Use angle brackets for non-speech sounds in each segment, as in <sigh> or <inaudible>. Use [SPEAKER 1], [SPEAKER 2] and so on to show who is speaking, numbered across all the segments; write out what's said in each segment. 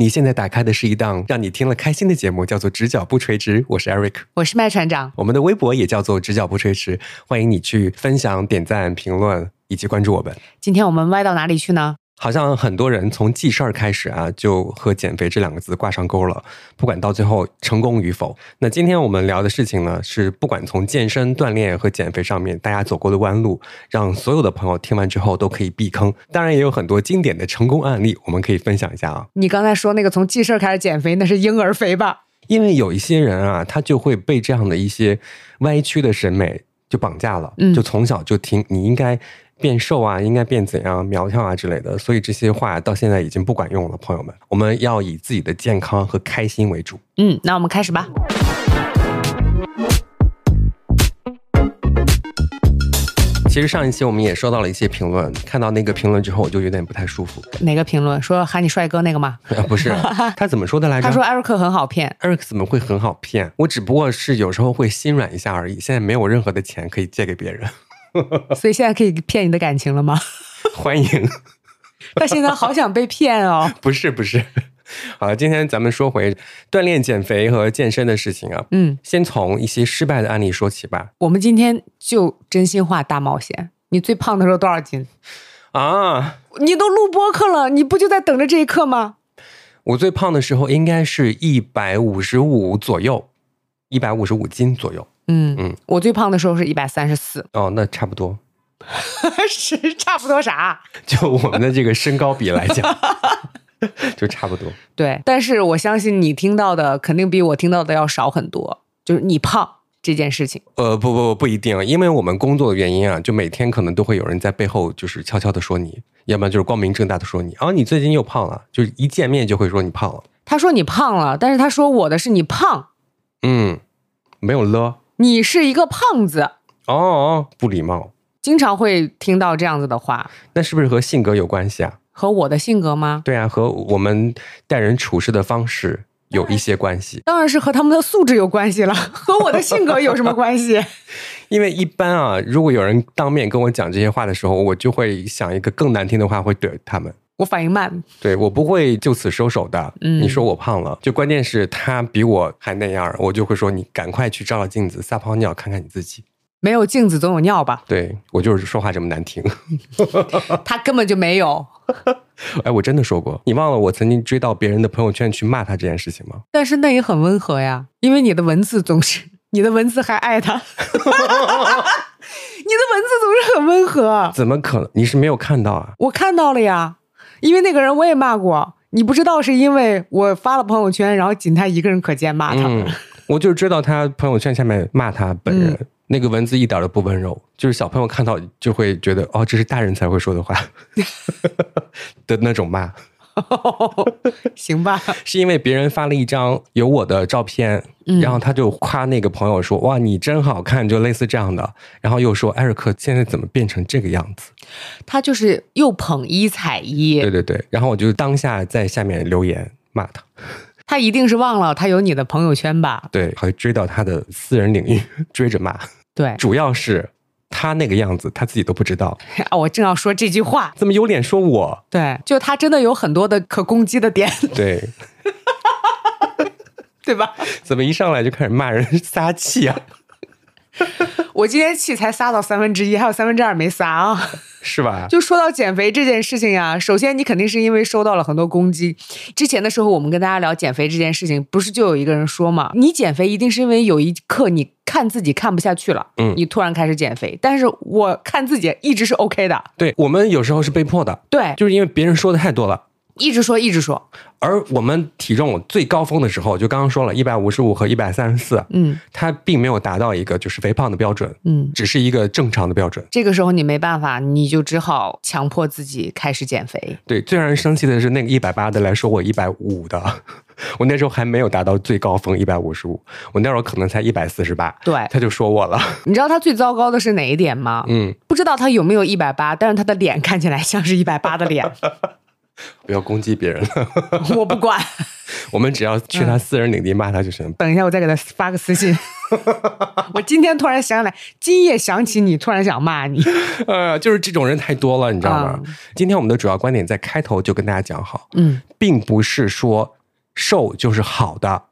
[SPEAKER 1] 你现在打开的是一档让你听了开心的节目，叫做《直角不垂直》，我是 Eric，
[SPEAKER 2] 我是麦船长。
[SPEAKER 1] 我们的微博也叫做《直角不垂直》，欢迎你去分享、点赞、评论以及关注我们。
[SPEAKER 2] 今天我们歪到哪里去呢？
[SPEAKER 1] 好像很多人从记事儿开始啊，就和减肥这两个字挂上钩了，不管到最后成功与否。那今天我们聊的事情呢，是不管从健身、锻炼和减肥上面，大家走过的弯路，让所有的朋友听完之后都可以避坑。当然，也有很多经典的成功案例，我们可以分享一下啊。
[SPEAKER 2] 你刚才说那个从记事儿开始减肥，那是婴儿肥吧？
[SPEAKER 1] 因为有一些人啊，他就会被这样的一些歪曲的审美就绑架了，
[SPEAKER 2] 嗯
[SPEAKER 1] 就从小就听你应该变瘦啊，应该变怎样苗条啊之类的，所以这些话到现在已经不管用了，朋友们，我们要以自己的健康和开心为主。
[SPEAKER 2] 嗯，那我们开始吧。
[SPEAKER 1] 其实上一期我们也收到了一些评论，看到那个评论之后，我就有点不太舒服。
[SPEAKER 2] 哪个评论说喊你帅哥那个吗？
[SPEAKER 1] 啊，不是，<laughs> 他怎么说的来着？
[SPEAKER 2] 他说艾瑞克很好骗。
[SPEAKER 1] 艾瑞克怎么会很好骗？我只不过是有时候会心软一下而已，现在没有任何的钱可以借给别人。<laughs>
[SPEAKER 2] 所以现在可以骗你的感情了吗？<laughs>
[SPEAKER 1] 欢迎。<laughs>
[SPEAKER 2] 他现在好想被骗哦。
[SPEAKER 1] 不是不是，好了，今天咱们说回锻炼、减肥和健身的事情啊。
[SPEAKER 2] 嗯，
[SPEAKER 1] 先从一些失败的案例说起吧。
[SPEAKER 2] 我们今天就真心话大冒险。你最胖的时候多少斤？
[SPEAKER 1] 啊，
[SPEAKER 2] 你都录播课了，你不就在等着这一刻吗？
[SPEAKER 1] 我最胖的时候应该是一百五十五左右，一百五十五斤左右。
[SPEAKER 2] 嗯
[SPEAKER 1] 嗯，
[SPEAKER 2] 我最胖的时候是一百三十四，
[SPEAKER 1] 哦，那差不多。<laughs>
[SPEAKER 2] 是差不多啥？
[SPEAKER 1] 就我们的这个身高比来讲，就差不多。<laughs>
[SPEAKER 2] 对，但是我相信你听到的肯定比我听到的要少很多，就是你胖这件事情。
[SPEAKER 1] 呃，不不不，不一定，因为我们工作的原因啊，就每天可能都会有人在背后就是悄悄的说你，要不然就是光明正大的说你，啊，你最近又胖了，就是一见面就会说你胖了。
[SPEAKER 2] 他说你胖了，但是他说我的是你胖，
[SPEAKER 1] 嗯，没有了。
[SPEAKER 2] 你是一个胖子，
[SPEAKER 1] 哦哦，不礼貌。
[SPEAKER 2] 经常会听到这样子的话，
[SPEAKER 1] 那是不是和性格有关系啊？
[SPEAKER 2] 和我的性格吗？
[SPEAKER 1] 对啊，和我们待人处事的方式有一些关系。
[SPEAKER 2] 当然是和他们的素质有关系了，<laughs> 和我的性格有什么关系？<laughs>
[SPEAKER 1] 因为一般啊，如果有人当面跟我讲这些话的时候，我就会想一个更难听的话会怼他们。
[SPEAKER 2] 我反应慢，
[SPEAKER 1] 对我不会就此收手的。
[SPEAKER 2] 嗯
[SPEAKER 1] 你说我胖了，就关键是他比我还那样，我就会说你赶快去照照镜子，撒泡尿看看你自己。
[SPEAKER 2] 没有镜子总有尿吧？
[SPEAKER 1] 对我就是说话这么难听。<laughs>
[SPEAKER 2] 他根本就没有。
[SPEAKER 1] 哎，我真的说过，你忘了我曾经追到别人的朋友圈去骂他这件事情吗？
[SPEAKER 2] 但是那也很温和呀，因为你的文字总是，你的文字还爱他，<laughs> 你的文字总是很温和。
[SPEAKER 1] 怎么可能？你是没有看到啊？
[SPEAKER 2] 我看到了呀，因为那个人我也骂过，你不知道是因为我发了朋友圈，然后仅他一个人可见骂他。
[SPEAKER 1] 嗯，我就知道他朋友圈下面骂他本人。那个文字一点都不温柔，就是小朋友看到就会觉得哦，这是大人才会说的话 <laughs> 的那种骂。<laughs>
[SPEAKER 2] 行吧，
[SPEAKER 1] 是因为别人发了一张有我的照片，
[SPEAKER 2] 嗯。
[SPEAKER 1] 然后他就夸那个朋友说：“哇，你真好看！”就类似这样的，然后又说：“艾瑞克现在怎么变成这个样子？
[SPEAKER 2] 他就是又捧一踩？”一。
[SPEAKER 1] 对，对对，然后我就当下在下面留言骂他，
[SPEAKER 2] 他一定是忘了他有你的朋友圈吧？
[SPEAKER 1] 对，还追到他的私人领域 <laughs> 追着骂，
[SPEAKER 2] 对，
[SPEAKER 1] 主要是他那个样子他自己都不知道，<laughs>
[SPEAKER 2] 啊我正要说这句话，
[SPEAKER 1] 怎么有脸说我？
[SPEAKER 2] 对，就他真的有很多的可攻击的点，
[SPEAKER 1] 对，<laughs>
[SPEAKER 2] 对吧？
[SPEAKER 1] 怎么一上来就开始骂人撒气啊？<laughs>
[SPEAKER 2] 我今天气才撒到三分之一，还有三分之二没撒啊。
[SPEAKER 1] 是吧？
[SPEAKER 2] 就说到减肥这件事情呀，首先你肯定是因为收到了很多攻击。之前的时候，我们跟大家聊减肥这件事情，不是就有一个人说嘛，你减肥一定是因为有一刻你看自己看不下去了，
[SPEAKER 1] 嗯
[SPEAKER 2] 你突然开始减肥。但是我看自己一直是 OK 的，
[SPEAKER 1] 对我们有时候是被迫的，
[SPEAKER 2] 对，
[SPEAKER 1] 就是因为别人说的太多了。
[SPEAKER 2] 一直说一直说，
[SPEAKER 1] 而我们体重最高峰的时候，就刚刚说了，一百五十五和一百三十四，
[SPEAKER 2] 嗯
[SPEAKER 1] 它并没有达到一个就是肥胖的标准，
[SPEAKER 2] 嗯。
[SPEAKER 1] 只是一个正常的标准。
[SPEAKER 2] 这个时候你没办法，你就只好强迫自己开始减肥。
[SPEAKER 1] 对，最让人生气的是那个一百八的来说我一百五的，<laughs> 我那时候还没有达到最高峰一百五十五，我那时候可能才一百四十八，
[SPEAKER 2] 对，
[SPEAKER 1] 他就说我了，
[SPEAKER 2] 你知道他最糟糕的是哪一点吗？
[SPEAKER 1] 嗯，
[SPEAKER 2] 不知道他有没有一百八，但是他的脸看起来像是一百八的脸。<laughs>
[SPEAKER 1] 不要攻击别人了，<laughs>
[SPEAKER 2] 我不管，
[SPEAKER 1] 我们只要去他私人领地骂他就行。
[SPEAKER 2] 等一下我再给他发个私信。<laughs> 我今天突然想起来，今夜想起你，突然想骂你。<laughs>
[SPEAKER 1] 呃，就是这种人太多了，你知道吗？今天我们的主要观点在开头就跟大家讲好，
[SPEAKER 2] 嗯，
[SPEAKER 1] 并不是说瘦就是好的，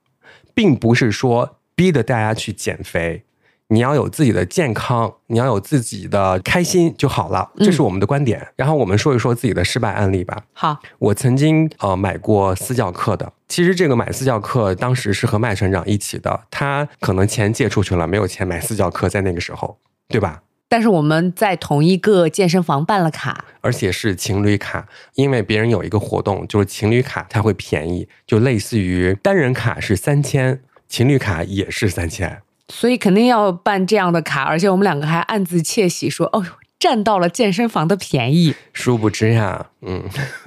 [SPEAKER 1] 并不是说逼着大家去减肥。你要有自己的健康，你要有自己的开心就好了，这是我们的观点。然后我们说一说自己的失败案例吧。
[SPEAKER 2] 好，
[SPEAKER 1] 我曾经呃买过私教课的，其实这个买私教课当时是和麦船长一起的，他可能钱借出去了，没有钱买私教课，在那个时候，对吧？
[SPEAKER 2] 但是我们在同一个健身房办了卡，
[SPEAKER 1] 而且是情侣卡，因为别人有一个活动，就是情侣卡它会便宜，就类似于单人卡是三千，情侣卡也是三千。
[SPEAKER 2] 所以肯定要办这样的卡，而且我们两个还暗自窃喜，说：“哦，占到了健身房的便宜。”
[SPEAKER 1] 殊不知呀，嗯，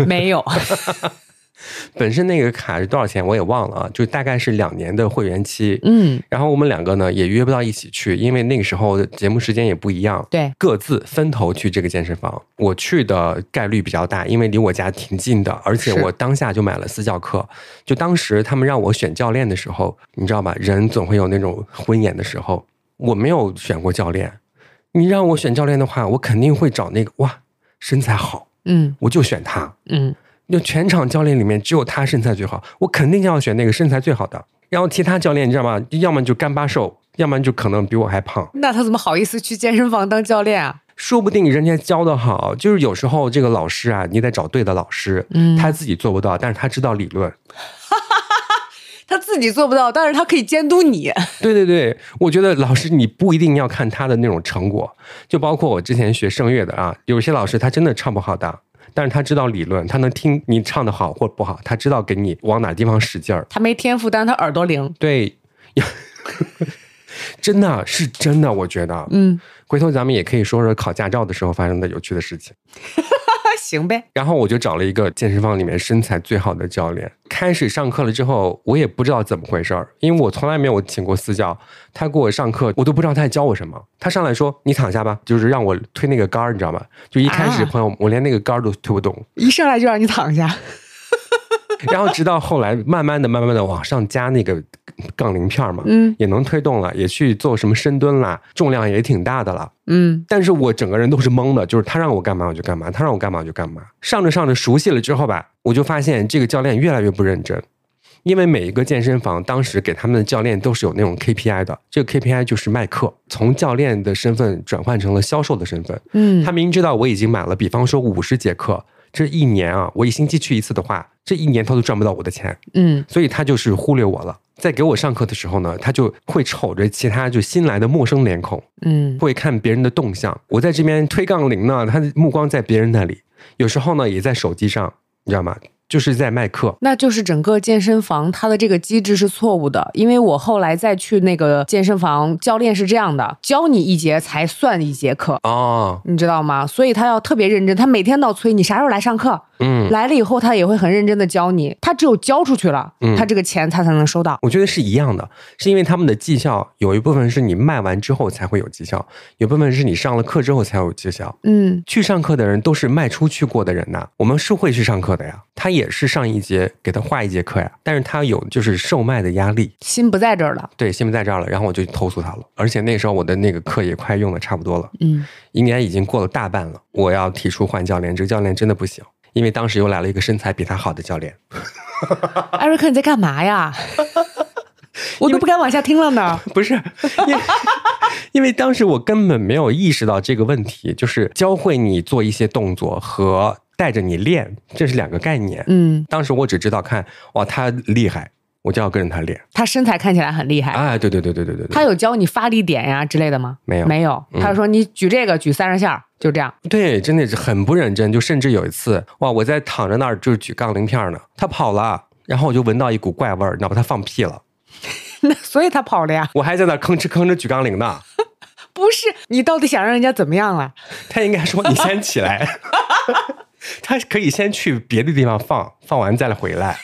[SPEAKER 2] 没有。<laughs>
[SPEAKER 1] 本身那个卡是多少钱我也忘了啊，就大概是两年的会员期。
[SPEAKER 2] 嗯，
[SPEAKER 1] 然后我们两个呢也约不到一起去，因为那个时候节目时间也不一样，
[SPEAKER 2] 对，
[SPEAKER 1] 各自分头去这个健身房。我去的概率比较大，因为离我家挺近的，而且我当下就买了私教课。就当时他们让我选教练的时候，你知道吧，人总会有那种昏眼的时候。我没有选过教练，你让我选教练的话，我肯定会找那个哇身材好，
[SPEAKER 2] 嗯，
[SPEAKER 1] 我就选他，
[SPEAKER 2] 嗯。
[SPEAKER 1] 就全场教练里面只有他身材最好，我肯定要选那个身材最好的。然后其他教练你知道吗？要么就干巴瘦，要么就可能比我还胖。
[SPEAKER 2] 那他怎么好意思去健身房当教练啊？
[SPEAKER 1] 说不定人家教的好，就是有时候这个老师啊，你得找对的老师。嗯，他自己做不到，但是他知道理论。
[SPEAKER 2] 他自己做不到，但是他可以监督你。<laughs>
[SPEAKER 1] 对对对，我觉得老师你不一定要看他的那种成果，就包括我之前学声乐的啊，有些老师他真的唱不好的。但是他知道理论，他能听你唱的好或不好，他知道给你往哪地方使劲儿。
[SPEAKER 2] 他没天赋，但是他耳朵灵。
[SPEAKER 1] 对，<laughs> 真的是真的，我觉得。嗯，回头咱们也可以说说考驾照的时候发生的有趣的事情。
[SPEAKER 2] 行呗，
[SPEAKER 1] 然后我就找了一个健身房里面身材最好的教练。开始上课了之后，我也不知道怎么回事儿，因为我从来没有请过私教。他给我上课，我都不知道他在教我什么。他上来说：“你躺下吧。”就是让我推那个杆儿，你知道吗？就一开始，朋友，我连那个杆儿都推不动。
[SPEAKER 2] 一上来就让你躺下。
[SPEAKER 1] 然后直到后来，慢慢的、慢慢的往上加那个杠铃片嘛，
[SPEAKER 2] 嗯，
[SPEAKER 1] 也能推动了，也去做什么深蹲啦，重量也挺大的了，
[SPEAKER 2] 嗯。
[SPEAKER 1] 但是我整个人都是懵的，就是他让我干嘛我就干嘛，他让我干嘛我就干嘛。上着上着熟悉了之后吧，我就发现这个教练越来越不认真，因为每一个健身房当时给他们的教练都是有那种 KPI 的，这个 KPI 就是卖课，从教练的身份转换成了销售的身份，
[SPEAKER 2] 嗯。
[SPEAKER 1] 他明知道我已经买了，比方说五十节课。这一年啊，我一星期去一次的话，这一年他都赚不到我的钱，
[SPEAKER 2] 嗯，
[SPEAKER 1] 所以他就是忽略我了。在给我上课的时候呢，他就会瞅着其他就新来的陌生脸孔，
[SPEAKER 2] 嗯，
[SPEAKER 1] 会看别人的动向。我在这边推杠铃呢，他的目光在别人那里，有时候呢也在手机上，你知道吗？就是在卖课，
[SPEAKER 2] 那就是整个健身房它的这个机制是错误的。因为我后来再去那个健身房，教练是这样的，教你一节才算一节课
[SPEAKER 1] 哦，
[SPEAKER 2] 你知道吗？所以他要特别认真，他每天都催你啥时候来上课。
[SPEAKER 1] 嗯，
[SPEAKER 2] 来了以后他也会很认真的教你，他只有交出去了，嗯他这个钱他才能收到。
[SPEAKER 1] 我觉得是一样的，是因为他们的绩效有一部分是你卖完之后才会有绩效，有部分是你上了课之后才有绩效。
[SPEAKER 2] 嗯，
[SPEAKER 1] 去上课的人都是卖出去过的人呐，我们是会去上课的呀，他也是上一节给他画一节课呀，但是他有就是售卖的压力，
[SPEAKER 2] 心不在这儿了。
[SPEAKER 1] 对，心不在这儿了，然后我就投诉他了，而且那时候我的那个课也快用的差不多了，
[SPEAKER 2] 嗯，
[SPEAKER 1] 应该已经过了大半了，我要提出换教练，这个教练真的不行。因为当时又来了一个身材比他好的教练，<laughs>
[SPEAKER 2] 艾瑞克你在干嘛呀？我都不敢往下听了呢。<laughs>
[SPEAKER 1] 不是，因为因为当时我根本没有意识到这个问题，就是教会你做一些动作和带着你练，这是两个概念。
[SPEAKER 2] 嗯，
[SPEAKER 1] 当时我只知道看哇他厉害，我就要跟着他练。
[SPEAKER 2] 他身材看起来很厉害。
[SPEAKER 1] 哎，对对对对对对对。
[SPEAKER 2] 他有教你发力点呀之类的吗？
[SPEAKER 1] 没有，
[SPEAKER 2] 没有。他说你举这个举三十下，就这样。
[SPEAKER 1] 对，真的是很不认真。就甚至有一次，哇，我在躺着那儿就是举杠铃片呢，他跑了，然后我就闻到一股怪味儿，你知道吧？他放屁了。<laughs>
[SPEAKER 2] 那所以他跑了呀。
[SPEAKER 1] 我还在那吭哧吭哧举杠铃呢。<laughs>
[SPEAKER 2] 不是，你到底想让人家怎么样了？
[SPEAKER 1] 他应该说你先起来，<laughs> 他可以先去别的地方放，放完再来回来。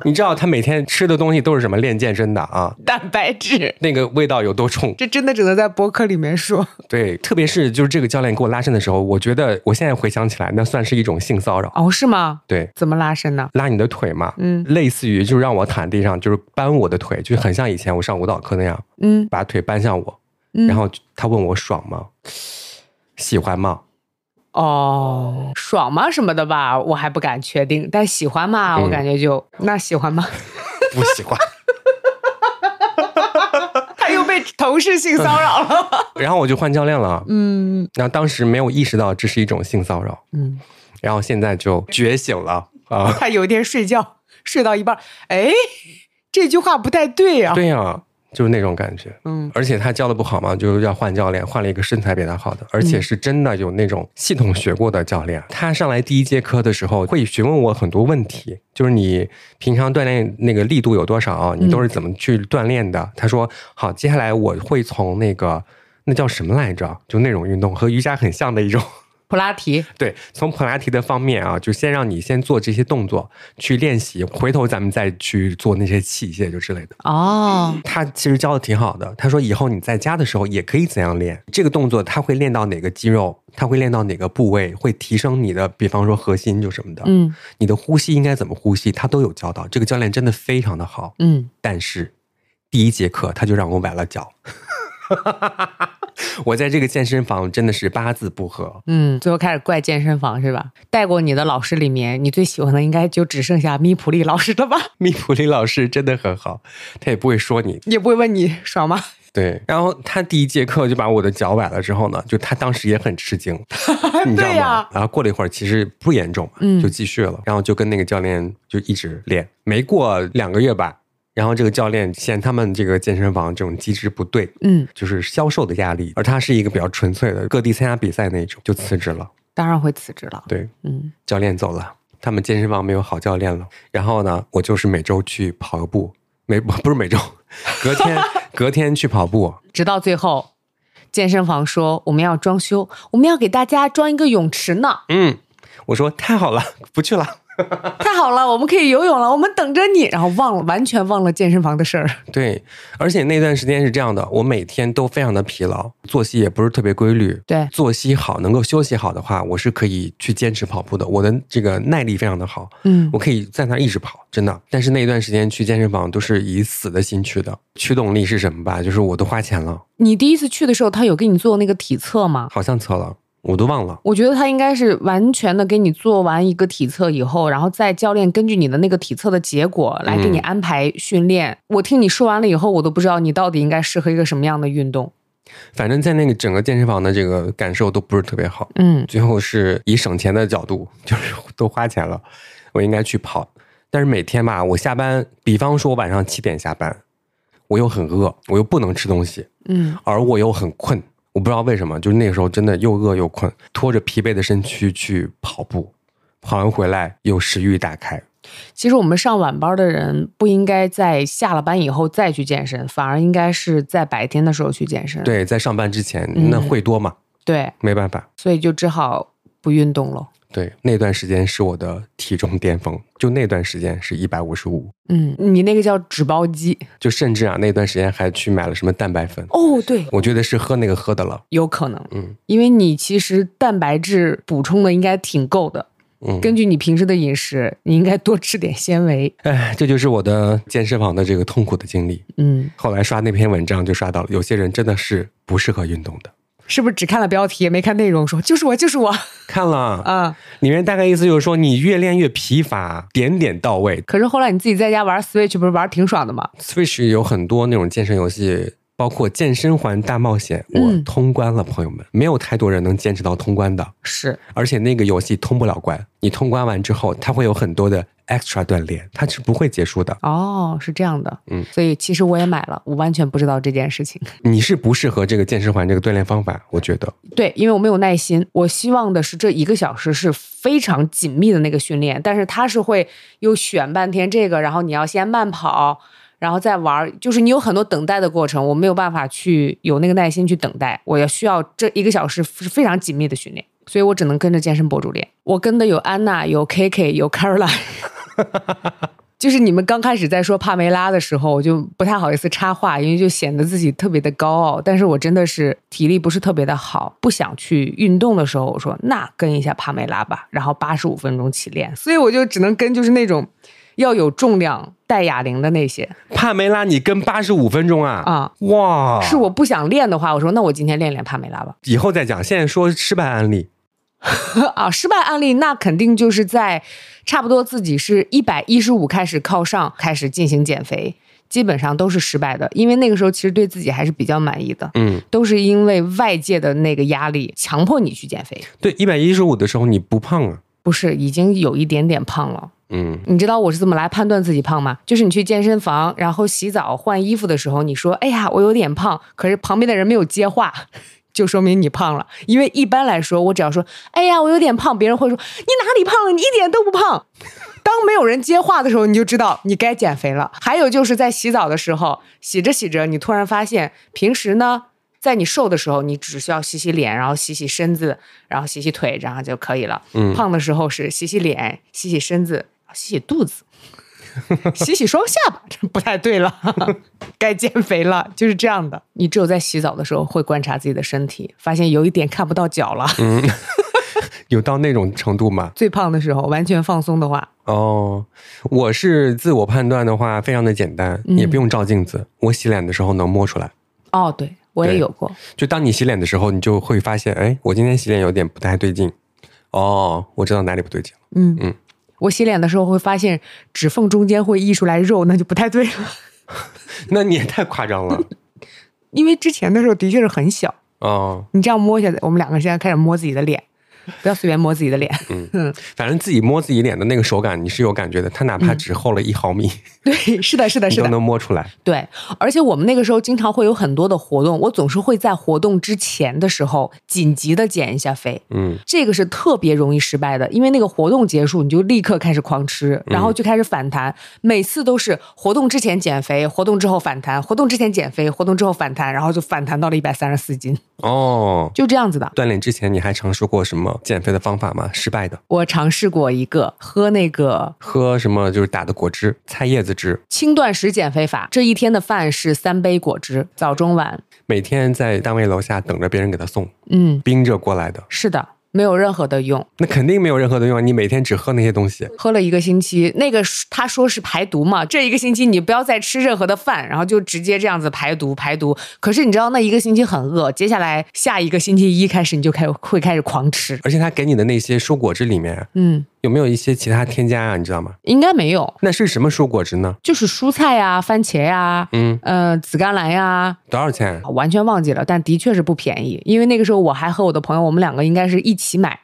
[SPEAKER 1] <laughs> 你知道他每天吃的东西都是什么？练健身的啊，
[SPEAKER 2] 蛋白质，
[SPEAKER 1] 那个味道有多冲？
[SPEAKER 2] 这真的只能在博客里面说。
[SPEAKER 1] 对，特别是就是这个教练给我拉伸的时候，我觉得我现在回想起来，那算是一种性骚扰。
[SPEAKER 2] 哦，是吗？
[SPEAKER 1] 对，
[SPEAKER 2] 怎么拉伸呢？
[SPEAKER 1] 拉你的腿嘛，
[SPEAKER 2] 嗯
[SPEAKER 1] 类似于就是让我躺地上，就是搬我的腿，就很像以前我上舞蹈课那样，
[SPEAKER 2] 嗯
[SPEAKER 1] 把腿搬向我，
[SPEAKER 2] 嗯，
[SPEAKER 1] 然后他问我爽吗？喜欢吗？
[SPEAKER 2] 哦，爽吗什么的吧，我还不敢确定，但喜欢嘛，
[SPEAKER 1] 嗯
[SPEAKER 2] 我感觉就那喜欢吗？<laughs>
[SPEAKER 1] 不喜欢。<laughs>
[SPEAKER 2] 他又被同事性骚扰了。<laughs>
[SPEAKER 1] 然后我就换教练了，
[SPEAKER 2] 嗯
[SPEAKER 1] 然后当时没有意识到这是一种性骚扰，
[SPEAKER 2] 嗯，
[SPEAKER 1] 然后现在就觉醒了啊。
[SPEAKER 2] 他有一天睡觉睡到一半，哎，这句话不太对啊。
[SPEAKER 1] 对呀、就是那种感觉。
[SPEAKER 2] 嗯
[SPEAKER 1] 而且他教的不好嘛，就是要换教练，换了一个身材比他好的，而且是真的有那种系统学过的教练。他上来第一节课的时候会询问我很多问题，就是你平常锻炼那个力度有多少，你都是怎么去锻炼的？他说好，接下来我会从那个那叫什么来着？就那种运动和瑜伽很像的一种。
[SPEAKER 2] 普拉提，
[SPEAKER 1] 对，从普拉提的方面啊，就先让你先做这些动作去练习，回头咱们再去做那些器械就之类的。
[SPEAKER 2] 哦，
[SPEAKER 1] 他其实教的挺好的，他说以后你在家的时候也可以怎样练这个动作，他会练到哪个肌肉，他会练到哪个部位，会提升你的，比方说核心就什么的，
[SPEAKER 2] 嗯
[SPEAKER 1] 你的呼吸应该怎么呼吸，他都有教到。这个教练真的非常的好，
[SPEAKER 2] 嗯，
[SPEAKER 1] 但是第一节课他就让我崴了脚。<laughs> <laughs> 我在这个健身房真的是八字不合，
[SPEAKER 2] 嗯，最后开始怪健身房是吧？带过你的老师里面，你最喜欢的应该就只剩下米普利老师了吧？<laughs>
[SPEAKER 1] 米普利老师真的很好，他也不会说你，
[SPEAKER 2] 也不会问你爽吗？
[SPEAKER 1] 对，然后他第一节课就把我的脚崴了之后呢，就他当时也很吃惊，<laughs> 你知道吗？然后过了一会儿，其实不严重嘛，
[SPEAKER 2] 嗯
[SPEAKER 1] 就继续了。然后就跟那个教练就一直练，没过两个月吧，然后这个教练嫌他们这个健身房这种机制不对，
[SPEAKER 2] 嗯，
[SPEAKER 1] 就是销售的压力，而他是一个比较纯粹的，各地参加比赛那种，就辞职了。
[SPEAKER 2] 当然会辞职了。
[SPEAKER 1] 对，
[SPEAKER 2] 嗯
[SPEAKER 1] 教练走了，他们健身房没有好教练了。然后呢，我就是每周去跑个步，每 <laughs> 不是每周，<laughs> 隔天 <laughs> 隔天去跑步。
[SPEAKER 2] 直到最后，健身房说我们要装修，我们要给大家装一个泳池呢。
[SPEAKER 1] 嗯，我说太好了，不去了。<laughs>
[SPEAKER 2] 太好了，我们可以游泳了，我们等着你。然后忘了，完全忘了健身房的事儿。<laughs>
[SPEAKER 1] 对，而且那段时间是这样的，我每天都非常的疲劳，作息也不是特别规律。
[SPEAKER 2] 对
[SPEAKER 1] 作息好，能够休息好的话，我是可以去坚持跑步的。我的这个耐力非常的好，
[SPEAKER 2] 嗯
[SPEAKER 1] 我可以在那一直跑，真的。但是那一段时间去健身房都是以死的心去的，驱动力是什么吧？就是我都花钱了，
[SPEAKER 2] 你第一次去的时候，他有给你做那个体测吗？
[SPEAKER 1] 好像测了，我都忘了。
[SPEAKER 2] 我觉得他应该是完全的给你做完一个体测以后，然后再教练根据你的那个体测的结果来给你
[SPEAKER 1] 嗯
[SPEAKER 2] 安排训练。我听你说完了以后，我都不知道你到底应该适合一个什么样的运动。
[SPEAKER 1] 反正，在那个整个健身房的这个感受都不是特别好。
[SPEAKER 2] 嗯
[SPEAKER 1] 最后是以省钱的角度，就是 <laughs> 都花钱了，我应该去跑。但是每天吧，我下班，比方说我晚上七点下班，我又很饿，我又不能吃东西，
[SPEAKER 2] 嗯
[SPEAKER 1] 而我又很困，我不知道为什么，就是那个时候真的又饿又困，拖着疲惫的身躯去跑步，跑完回来又食欲大开。
[SPEAKER 2] 其实我们上晚班的人不应该在下了班以后再去健身，反而应该是在白天的时候去健身。
[SPEAKER 1] 对，在上班之前，
[SPEAKER 2] 嗯
[SPEAKER 1] 那会多嘛，
[SPEAKER 2] 对，
[SPEAKER 1] 没办法。
[SPEAKER 2] 所以就只好不运动了。
[SPEAKER 1] 对，那段时间是我的体重巅峰，就那段时间是一百五十五，
[SPEAKER 2] 嗯，你那个叫纸包肌
[SPEAKER 1] 就甚至啊那段时间还去买了什么蛋白粉，
[SPEAKER 2] 哦，对，
[SPEAKER 1] 我觉得是喝那个喝的了。
[SPEAKER 2] 有可能，
[SPEAKER 1] 嗯
[SPEAKER 2] 因为你其实蛋白质补充的应该挺够的。
[SPEAKER 1] 嗯，
[SPEAKER 2] 根据你平时的饮食，你应该多吃点纤维。
[SPEAKER 1] 哎，这就是我的健身房的这个痛苦的经历。
[SPEAKER 2] 嗯，
[SPEAKER 1] 后来刷那篇文章就刷到了，有些人真的是不适合运动的。
[SPEAKER 2] 是不是只看了标题没看内容说？就是我，就是我
[SPEAKER 1] 看了，
[SPEAKER 2] 啊！
[SPEAKER 1] 里面大概意思就是说，你越练越疲乏，点点到位。
[SPEAKER 2] 可是后来你自己在家玩 Switch，不是玩挺爽的吗
[SPEAKER 1] ？Switch 有很多那种健身游戏，包括健身环大冒险，我
[SPEAKER 2] 嗯
[SPEAKER 1] 通关了，朋友们，没有太多人能坚持到通关的。
[SPEAKER 2] 是，
[SPEAKER 1] 而且那个游戏通不了关，你通关完之后，它会有很多的 extra 锻炼，它是不会结束的。
[SPEAKER 2] 哦，是这样的。
[SPEAKER 1] 嗯，
[SPEAKER 2] 所以其实我也买了，我完全不知道这件事情。
[SPEAKER 1] 你是不适合这个健身环这个锻炼方法，我觉得。
[SPEAKER 2] 对，因为我没有耐心，我希望的是这一个小时是非常紧密的那个训练，但是它是会又选半天这个，然后你要先慢跑，然后再玩儿，就是你有很多等待的过程，我没有办法去有那个耐心去等待，我要需要这一个小时是非常紧密的训练，所以我只能跟着健身博主练。我跟的有安娜，有 K K，有 Caroline，<laughs> 就是你们刚开始在说帕梅拉的时候，我就不太好意思插话，因为就显得自己特别的高傲。但是我真的是体力不是特别的好，不想去运动的时候，我说那跟一下帕梅拉吧，然后八十五分钟起练，所以我就只能跟就是那种要有重量带哑铃的那些
[SPEAKER 1] 帕梅拉，你跟八十五分钟啊？
[SPEAKER 2] 啊。
[SPEAKER 1] 哇！
[SPEAKER 2] 是我不想练的话，我说那我今天练练帕梅拉吧。
[SPEAKER 1] 以后再讲，现在说失败案例。<laughs>
[SPEAKER 2] 啊，失败案例那肯定就是在差不多自己是一百一十五开始靠上，开始进行减肥，基本上都是失败的。因为那个时候其实对自己还是比较满意的，
[SPEAKER 1] 嗯，
[SPEAKER 2] 都是因为外界的那个压力强迫你去减肥，
[SPEAKER 1] 对，一百一十五的时候你不胖啊？
[SPEAKER 2] 不是已经有一点点胖了。
[SPEAKER 1] 嗯，
[SPEAKER 2] 你知道我是怎么来判断自己胖吗？就是你去健身房，然后洗澡换衣服的时候，你说：“哎呀，我有点胖。”可是旁边的人没有接话，就说明你胖了。因为一般来说，我只要说：“哎呀，我有点胖”，别人会说：“你哪里胖了？你一点都不胖。<laughs> ”当没有人接话的时候，你就知道你该减肥了。还有就是在洗澡的时候，洗着洗着，你突然发现，平时呢，在你瘦的时候，你只需要洗洗脸，然后洗洗身子，然后洗洗腿，然后就可以了。
[SPEAKER 1] 嗯
[SPEAKER 2] 胖的时候是洗洗脸、洗洗身子、洗洗肚子。<laughs> 洗洗双下巴，这不太对了，<laughs> 该减肥了，就是这样的。你只有在洗澡的时候会观察自己的身体，发现有一点看不到脚了。
[SPEAKER 1] 嗯 <laughs> 有到那种程度吗？
[SPEAKER 2] 最胖的时候，完全放松的话，
[SPEAKER 1] 哦，我是自我判断的话，非常的简单，
[SPEAKER 2] 嗯
[SPEAKER 1] 也不用照镜子，我洗脸的时候能摸出来。
[SPEAKER 2] 哦，对我也有过，
[SPEAKER 1] 就当你洗脸的时候，你就会发现，哎，我今天洗脸有点不太对劲。哦，我知道哪里不对劲了。
[SPEAKER 2] 嗯
[SPEAKER 1] 嗯
[SPEAKER 2] 我洗脸的时候会发现指缝中间会溢出来肉，那就不太对了。<laughs>
[SPEAKER 1] 那你也太夸张了。
[SPEAKER 2] 因为之前的时候的确是很小，
[SPEAKER 1] 哦，
[SPEAKER 2] 你这样摸一下，我们两个现在开始摸自己的脸，不要随便摸自己的脸。
[SPEAKER 1] 嗯反正自己摸自己脸的那个手感，你是有感觉的。它哪怕只厚了一毫米，<laughs>
[SPEAKER 2] 对，是的，是的，<laughs> 是的，
[SPEAKER 1] 能摸出来。
[SPEAKER 2] 对，而且我们那个时候经常会有很多的活动，我总是会在活动之前的时候紧急的减一下肥。
[SPEAKER 1] 嗯，
[SPEAKER 2] 这个是特别容易失败的，因为那个活动结束你就立刻开始狂吃，然后就开始反弹，每次都是活动之前减肥，活动之后反弹，活动之前减肥，活动之后反弹，然后就反弹到了一百三十四斤，
[SPEAKER 1] 哦，
[SPEAKER 2] 就这样子的。
[SPEAKER 1] 锻炼之前你还尝试过什么减肥的方法吗？失败的，
[SPEAKER 2] 我尝试过一个喝那个
[SPEAKER 1] 喝什么就是打的果汁，菜叶子汁，
[SPEAKER 2] 轻断食减肥法，这一天的饭是三杯果汁，早中晚。
[SPEAKER 1] 每天在单位楼下等着别人给他送，
[SPEAKER 2] 嗯，
[SPEAKER 1] 冰着过来的，
[SPEAKER 2] 是的，没有任何的用。
[SPEAKER 1] 那肯定没有任何的用啊！你每天只喝那些东西，
[SPEAKER 2] 喝了一个星期，那个他说是排毒嘛，这一个星期你不要再吃任何的饭，然后就直接这样子排毒排毒。可是你知道那一个星期很饿，接下来下一个星期一开始你就开始会开始狂吃。
[SPEAKER 1] 而且他给你的那些蔬果汁里面
[SPEAKER 2] 嗯，
[SPEAKER 1] 有没有一些其他添加啊？你知道吗？
[SPEAKER 2] 应该没有，
[SPEAKER 1] 那是什么蔬果汁呢？
[SPEAKER 2] 就是蔬菜呀、番茄呀、
[SPEAKER 1] 嗯，
[SPEAKER 2] 呃紫甘蓝呀，
[SPEAKER 1] 多少钱？
[SPEAKER 2] 完全忘记了，但的确是不便宜。因为那个时候我还和我的朋友，我们两个应该是一起买。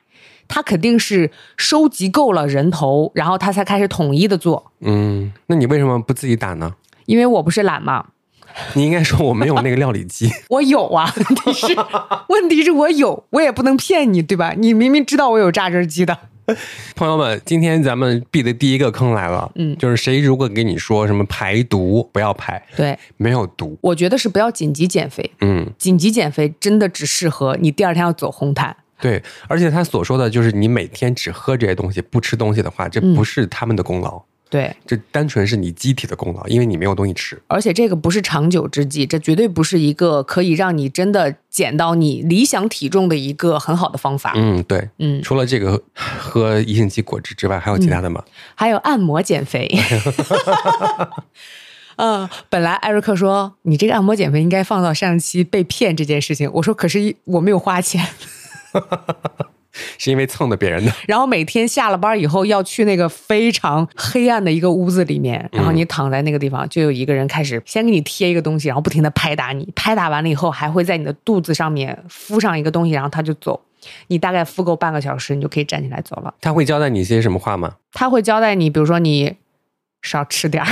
[SPEAKER 2] 他肯定是收集够了人头，然后他才开始统一的做。
[SPEAKER 1] 嗯，那你为什么不自己打呢？
[SPEAKER 2] 因为我不是懒嘛，
[SPEAKER 1] 你应该说我没有那个料理机。<laughs>
[SPEAKER 2] 我有啊，问题是问题是我有，我也不能骗你，对吧？你明明知道我有榨汁机的，<laughs>
[SPEAKER 1] 朋友们，今天咱们避的第一个坑来了，
[SPEAKER 2] 嗯。
[SPEAKER 1] 就是谁如果给你说什么排毒，不要排，
[SPEAKER 2] 对。
[SPEAKER 1] 没有毒，
[SPEAKER 2] 我觉得是不要紧急减肥，
[SPEAKER 1] 嗯，
[SPEAKER 2] 紧急减肥真的只适合你第二天要走红毯。
[SPEAKER 1] 对，而且他所说的就是你每天只喝这些东西，不吃东西的话，这
[SPEAKER 2] 嗯。
[SPEAKER 1] 不是他们的功劳，
[SPEAKER 2] 对，
[SPEAKER 1] 这单纯是你机体的功劳，因为你没有东西吃。
[SPEAKER 2] 而且这个不是长久之计，这绝对不是一个可以让你真的减到你理想体重的一个很好的方法。
[SPEAKER 1] 嗯，对，
[SPEAKER 2] 嗯，
[SPEAKER 1] 除了这个喝一星期果汁之外，还有其他的吗？
[SPEAKER 2] 还有按摩减肥。<laughs> 嗯，本来艾瑞克说你这个按摩减肥应该放到上期被骗这件事情，我说可是我没有花钱，<laughs> <laughs>
[SPEAKER 1] 是因为蹭的别人的。<laughs>
[SPEAKER 2] 然后每天下了班以后要去那个非常黑暗的一个屋子里面，然后你躺在那个地方，就有一个人开始先给你贴一个东西，然后不停的拍打你，拍打完了以后还会在你的肚子上面敷上一个东西，然后他就走。你大概敷够半个小时，你就可以站起来走了。
[SPEAKER 1] 他会交代你一些什么话吗？
[SPEAKER 2] 他会交代你，比如说你少吃点儿，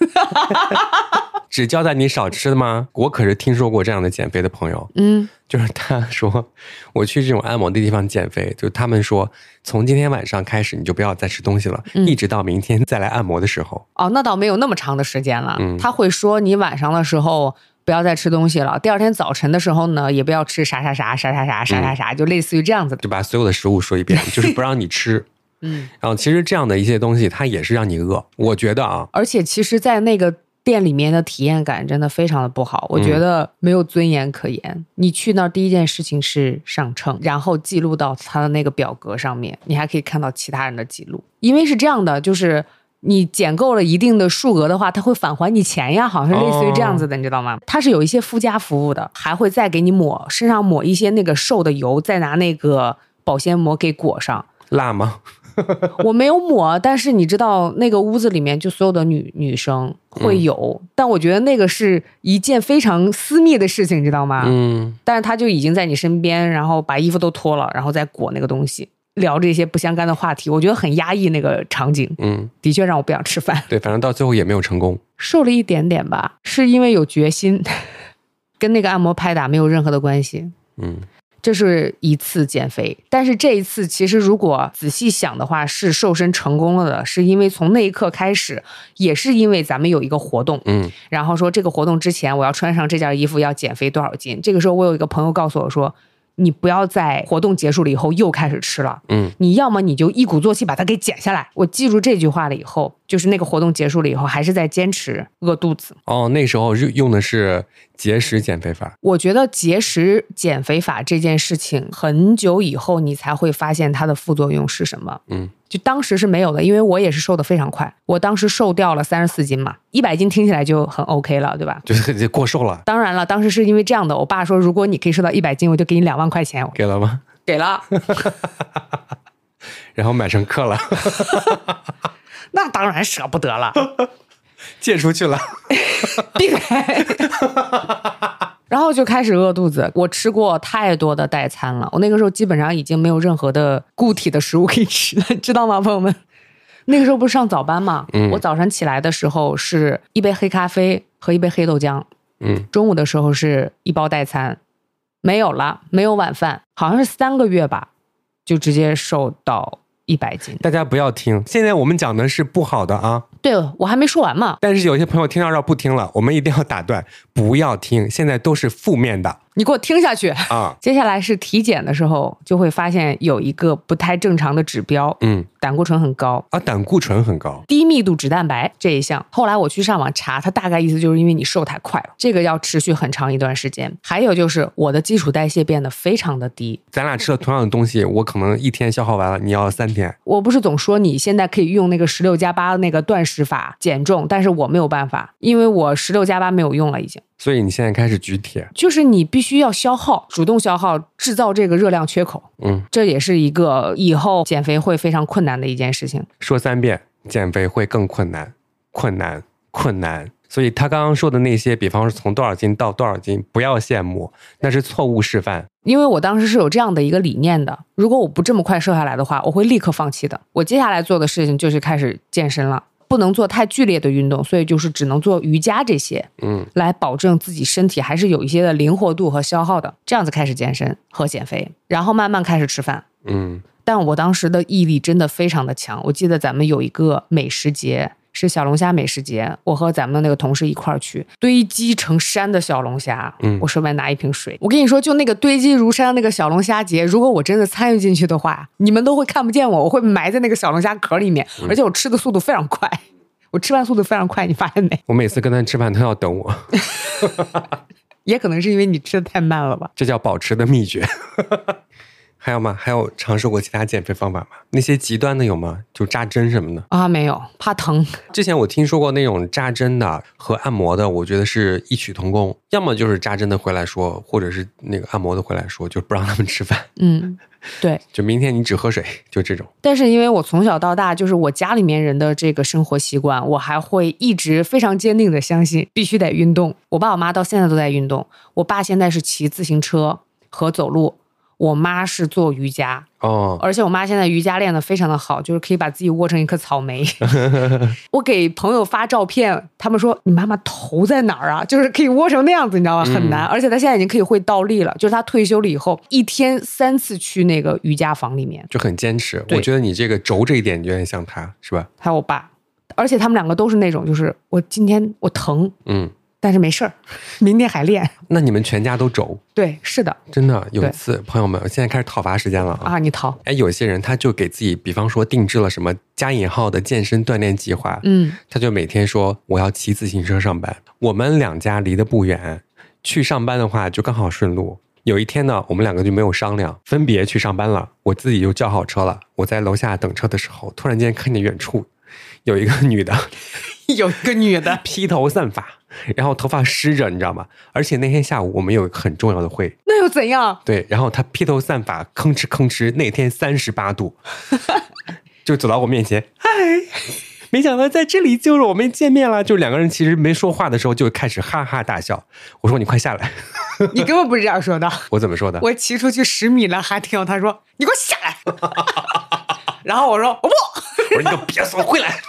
[SPEAKER 2] <laughs>
[SPEAKER 1] 只交代你少吃的吗？我可是听说过这样的减肥的朋友，
[SPEAKER 2] 嗯，
[SPEAKER 1] 就是他说我去这种按摩的地方减肥，就他们说从今天晚上开始你就不要再吃东西了，
[SPEAKER 2] 嗯
[SPEAKER 1] 一直到明天再来按摩的时候。
[SPEAKER 2] 哦，那倒没有那么长的时间了。
[SPEAKER 1] 嗯
[SPEAKER 2] 他会说你晚上的时候不要再吃东西了，第二天早晨的时候呢，也不要吃啥啥啥啥啥啥啥啥啥，就类似于这样子的。
[SPEAKER 1] 就把所有的食物说一遍，<laughs> 就是不让你吃。
[SPEAKER 2] 嗯，
[SPEAKER 1] 然后其实这样的一些东西，它也是让你饿。我觉得啊，
[SPEAKER 2] 而且其实，在那个店里面的体验感真的非常的不好，我觉得没有尊严可言。你去那儿第一件事情是上秤，然后记录到他的那个表格上面，你还可以看到其他人的记录。因为是这样的，就是你减够了一定的数额的话，他会返还你钱呀，好像是类似于这样子的，你知道吗？它是有一些附加服务的，还会再给你抹身上抹一些那个瘦的油，再拿那个保鲜膜给裹上。
[SPEAKER 1] 辣吗？<laughs>
[SPEAKER 2] 我没有抹，但是你知道那个屋子里面就所有的女女生会有，但我觉得那个是一件非常私密的事情，你知道吗？
[SPEAKER 1] 嗯，
[SPEAKER 2] 但是他就已经在你身边，然后把衣服都脱了，然后再裹那个东西，聊这些不相干的话题，我觉得很压抑。那个场景
[SPEAKER 1] 嗯，
[SPEAKER 2] 的确让我不想吃饭，
[SPEAKER 1] 对，反正到最后也没有成功。
[SPEAKER 2] 瘦了一点点吧，是因为有决心，<laughs> 跟那个按摩拍打没有任何的关系。
[SPEAKER 1] 嗯，
[SPEAKER 2] 这是一次减肥，但是这一次其实如果仔细想的话，是瘦身成功了的，是因为从那一刻开始，也是因为咱们有一个活动，
[SPEAKER 1] 嗯，
[SPEAKER 2] 然后说这个活动之前我要穿上这件衣服要减肥多少斤。这个时候我有一个朋友告诉我说，你不要在活动结束了以后又开始吃了，
[SPEAKER 1] 嗯，
[SPEAKER 2] 你要么你就一鼓作气把它给减下来。我记住这句话了以后，就是那个活动结束了以后，还是在坚持饿肚子。
[SPEAKER 1] 哦，那时候用用的是节食减肥法。
[SPEAKER 2] 我觉得节食减肥法这件事情，很久以后你才会发现它的副作用是什么。
[SPEAKER 1] 嗯，
[SPEAKER 2] 就当时是没有的，因为我也是瘦的非常快，我当时瘦掉了三十四斤嘛，一百斤听起来就很 OK 了，对吧？
[SPEAKER 1] 就是 <laughs> 过瘦了，
[SPEAKER 2] 当然了，当时是因为这样的，我爸说，如果你可以瘦到一百斤，我就给你两万块钱，
[SPEAKER 1] 给了吗？
[SPEAKER 2] 给了。<laughs>
[SPEAKER 1] 然后买成课了，<laughs>
[SPEAKER 2] 那当然舍不得了，<laughs>
[SPEAKER 1] 借出去了。<laughs>
[SPEAKER 2] 闭嘴。<laughs> 然后就开始饿肚子，我吃过太多的代餐了，我那个时候基本上已经没有任何的固体的食物可以吃了，知道吗，朋友们？那个时候不是上早班嘛，
[SPEAKER 1] 嗯
[SPEAKER 2] 我早上起来的时候是一杯黑咖啡和一杯黑豆浆，
[SPEAKER 1] 嗯，
[SPEAKER 2] 中午的时候是一包代餐，没有了，没有晚饭，好像是三个月吧，就直接瘦到一百斤。
[SPEAKER 1] 大家不要听，现在我们讲的是不好的啊。
[SPEAKER 2] 对我还没说完嘛，
[SPEAKER 1] 但是有些朋友听到这儿不听了，我们一定要打断，不要听，现在都是负面的
[SPEAKER 2] 你给我听下去。
[SPEAKER 1] 啊。
[SPEAKER 2] 接下来是体检的时候，就会发现有一个不太正常的指标，
[SPEAKER 1] 嗯
[SPEAKER 2] 胆固醇很高。
[SPEAKER 1] 啊，胆固醇很高，
[SPEAKER 2] 低密度脂蛋白这一项，后来我去上网查，它大概意思就是因为你瘦太快了，这个要持续很长一段时间。还有就是我的基础代谢变得非常的低。
[SPEAKER 1] 咱俩吃了同样的东西，我可能一天消耗完了，你要三天。
[SPEAKER 2] 我不是总说你现在可以用那个十六加八那个断食法减重，但是我没有办法，因为我十六加八没有用了，已经
[SPEAKER 1] 所以你现在开始举铁，
[SPEAKER 2] 就是你必须要消耗，主动消耗，制造这个热量缺口。
[SPEAKER 1] 嗯，
[SPEAKER 2] 这也是一个以后减肥会非常困难的一件事情。
[SPEAKER 1] 说三遍，减肥会更困难，困难，困难。所以他刚刚说的那些，比方说从多少斤到多少斤，不要羡慕，那是错误示范。
[SPEAKER 2] 因为我当时是有这样的一个理念的，如果我不这么快瘦下来的话，我会立刻放弃的。我接下来做的事情就是开始健身了，不能做太剧烈的运动，所以就是只能做瑜伽这些，
[SPEAKER 1] 嗯，
[SPEAKER 2] 来保证自己身体还是有一些的灵活度和消耗的，这样子开始健身和减肥，然后慢慢开始吃饭。
[SPEAKER 1] 嗯，
[SPEAKER 2] 但我当时的毅力真的非常的强。我记得咱们有一个美食节，是小龙虾美食节，我和咱们的那个同事一块儿去，堆积成山的小龙虾。
[SPEAKER 1] 嗯
[SPEAKER 2] 我顺便拿一瓶水。我跟你说，就那个堆积如山的那个小龙虾节，如果我真的参与进去的话，你们都会看不见我，我会埋在那个小龙虾壳里面，而且我吃的速度非常快。我吃饭速度非常快，你发现没？<laughs>
[SPEAKER 1] 我每次跟他吃饭，他要等我，
[SPEAKER 2] 也可能是因为你吃的太慢了吧。<laughs>
[SPEAKER 1] 这叫保持的秘诀。还有吗？还有尝试过其他减肥方法吗？那些极端的有吗？就扎针什么的。
[SPEAKER 2] 啊，没有，怕疼。
[SPEAKER 1] 之前我听说过那种扎针的和按摩的，我觉得是异曲同工。要么就是扎针的回来说，或者是那个按摩的回来说，就不让他们吃饭，
[SPEAKER 2] 嗯，对。<laughs>
[SPEAKER 1] 就明天你只喝水，就这种。
[SPEAKER 2] 但是因为我从小到大就是我家里面人的这个生活习惯，我还会一直非常坚定的相信必须得运动。我爸我妈到现在都在运动，我爸现在是骑自行车和走路，我妈是做瑜伽，
[SPEAKER 1] 哦，
[SPEAKER 2] 而且我妈现在瑜伽练得非常的好，就是可以把自己窝成一颗草莓。<laughs> 我给朋友发照片，他们说你妈妈头在哪儿啊？就是可以窝成那样子，你知道吗？很难。而且她现在已经可以会倒立了，就是她退休了以后，一天三次去那个瑜伽房里面。
[SPEAKER 1] 就很坚持。我觉得你这个轴这一点有点像她，是吧？
[SPEAKER 2] 还有我爸，而且他们两个都是那种，就是我今天我疼，
[SPEAKER 1] 嗯，
[SPEAKER 2] 但是没事儿，明天还练。<laughs>
[SPEAKER 1] 那你们全家都轴，
[SPEAKER 2] 对，是的
[SPEAKER 1] 真的有一次，朋友们，现在开始讨伐时间了啊！
[SPEAKER 2] 啊，你讨，
[SPEAKER 1] 哎，有些人他就给自己，比方说定制了什么加引号的健身锻炼计划，
[SPEAKER 2] 嗯，
[SPEAKER 1] 他就每天说我要骑自行车上班。我们两家离得不远，去上班的话就刚好顺路。有一天呢，我们两个就没有商量，分别去上班了。我自己就叫好车了。我在楼下等车的时候，突然间看见远处有一个女的 <laughs>
[SPEAKER 2] 有一个女的，<laughs>
[SPEAKER 1] 披头散发，然后头发湿着，你知道吗？而且那天下午我们有一个很重要的会，
[SPEAKER 2] 那又怎样？
[SPEAKER 1] 对，然后她披头散发，吭哧吭哧，那天三十八度，<laughs> 就走到我面前，嗨，没想到在这里就是我们见面了。就两个人其实没说话的时候就开始哈哈大笑。我说你快下来，
[SPEAKER 2] 你根本不是这样说的。
[SPEAKER 1] 我怎么说的？
[SPEAKER 2] 我骑出去十米了，还听到他说：“你给我下来。”然后我说：“我不。
[SPEAKER 1] 我说你给我别送回来。”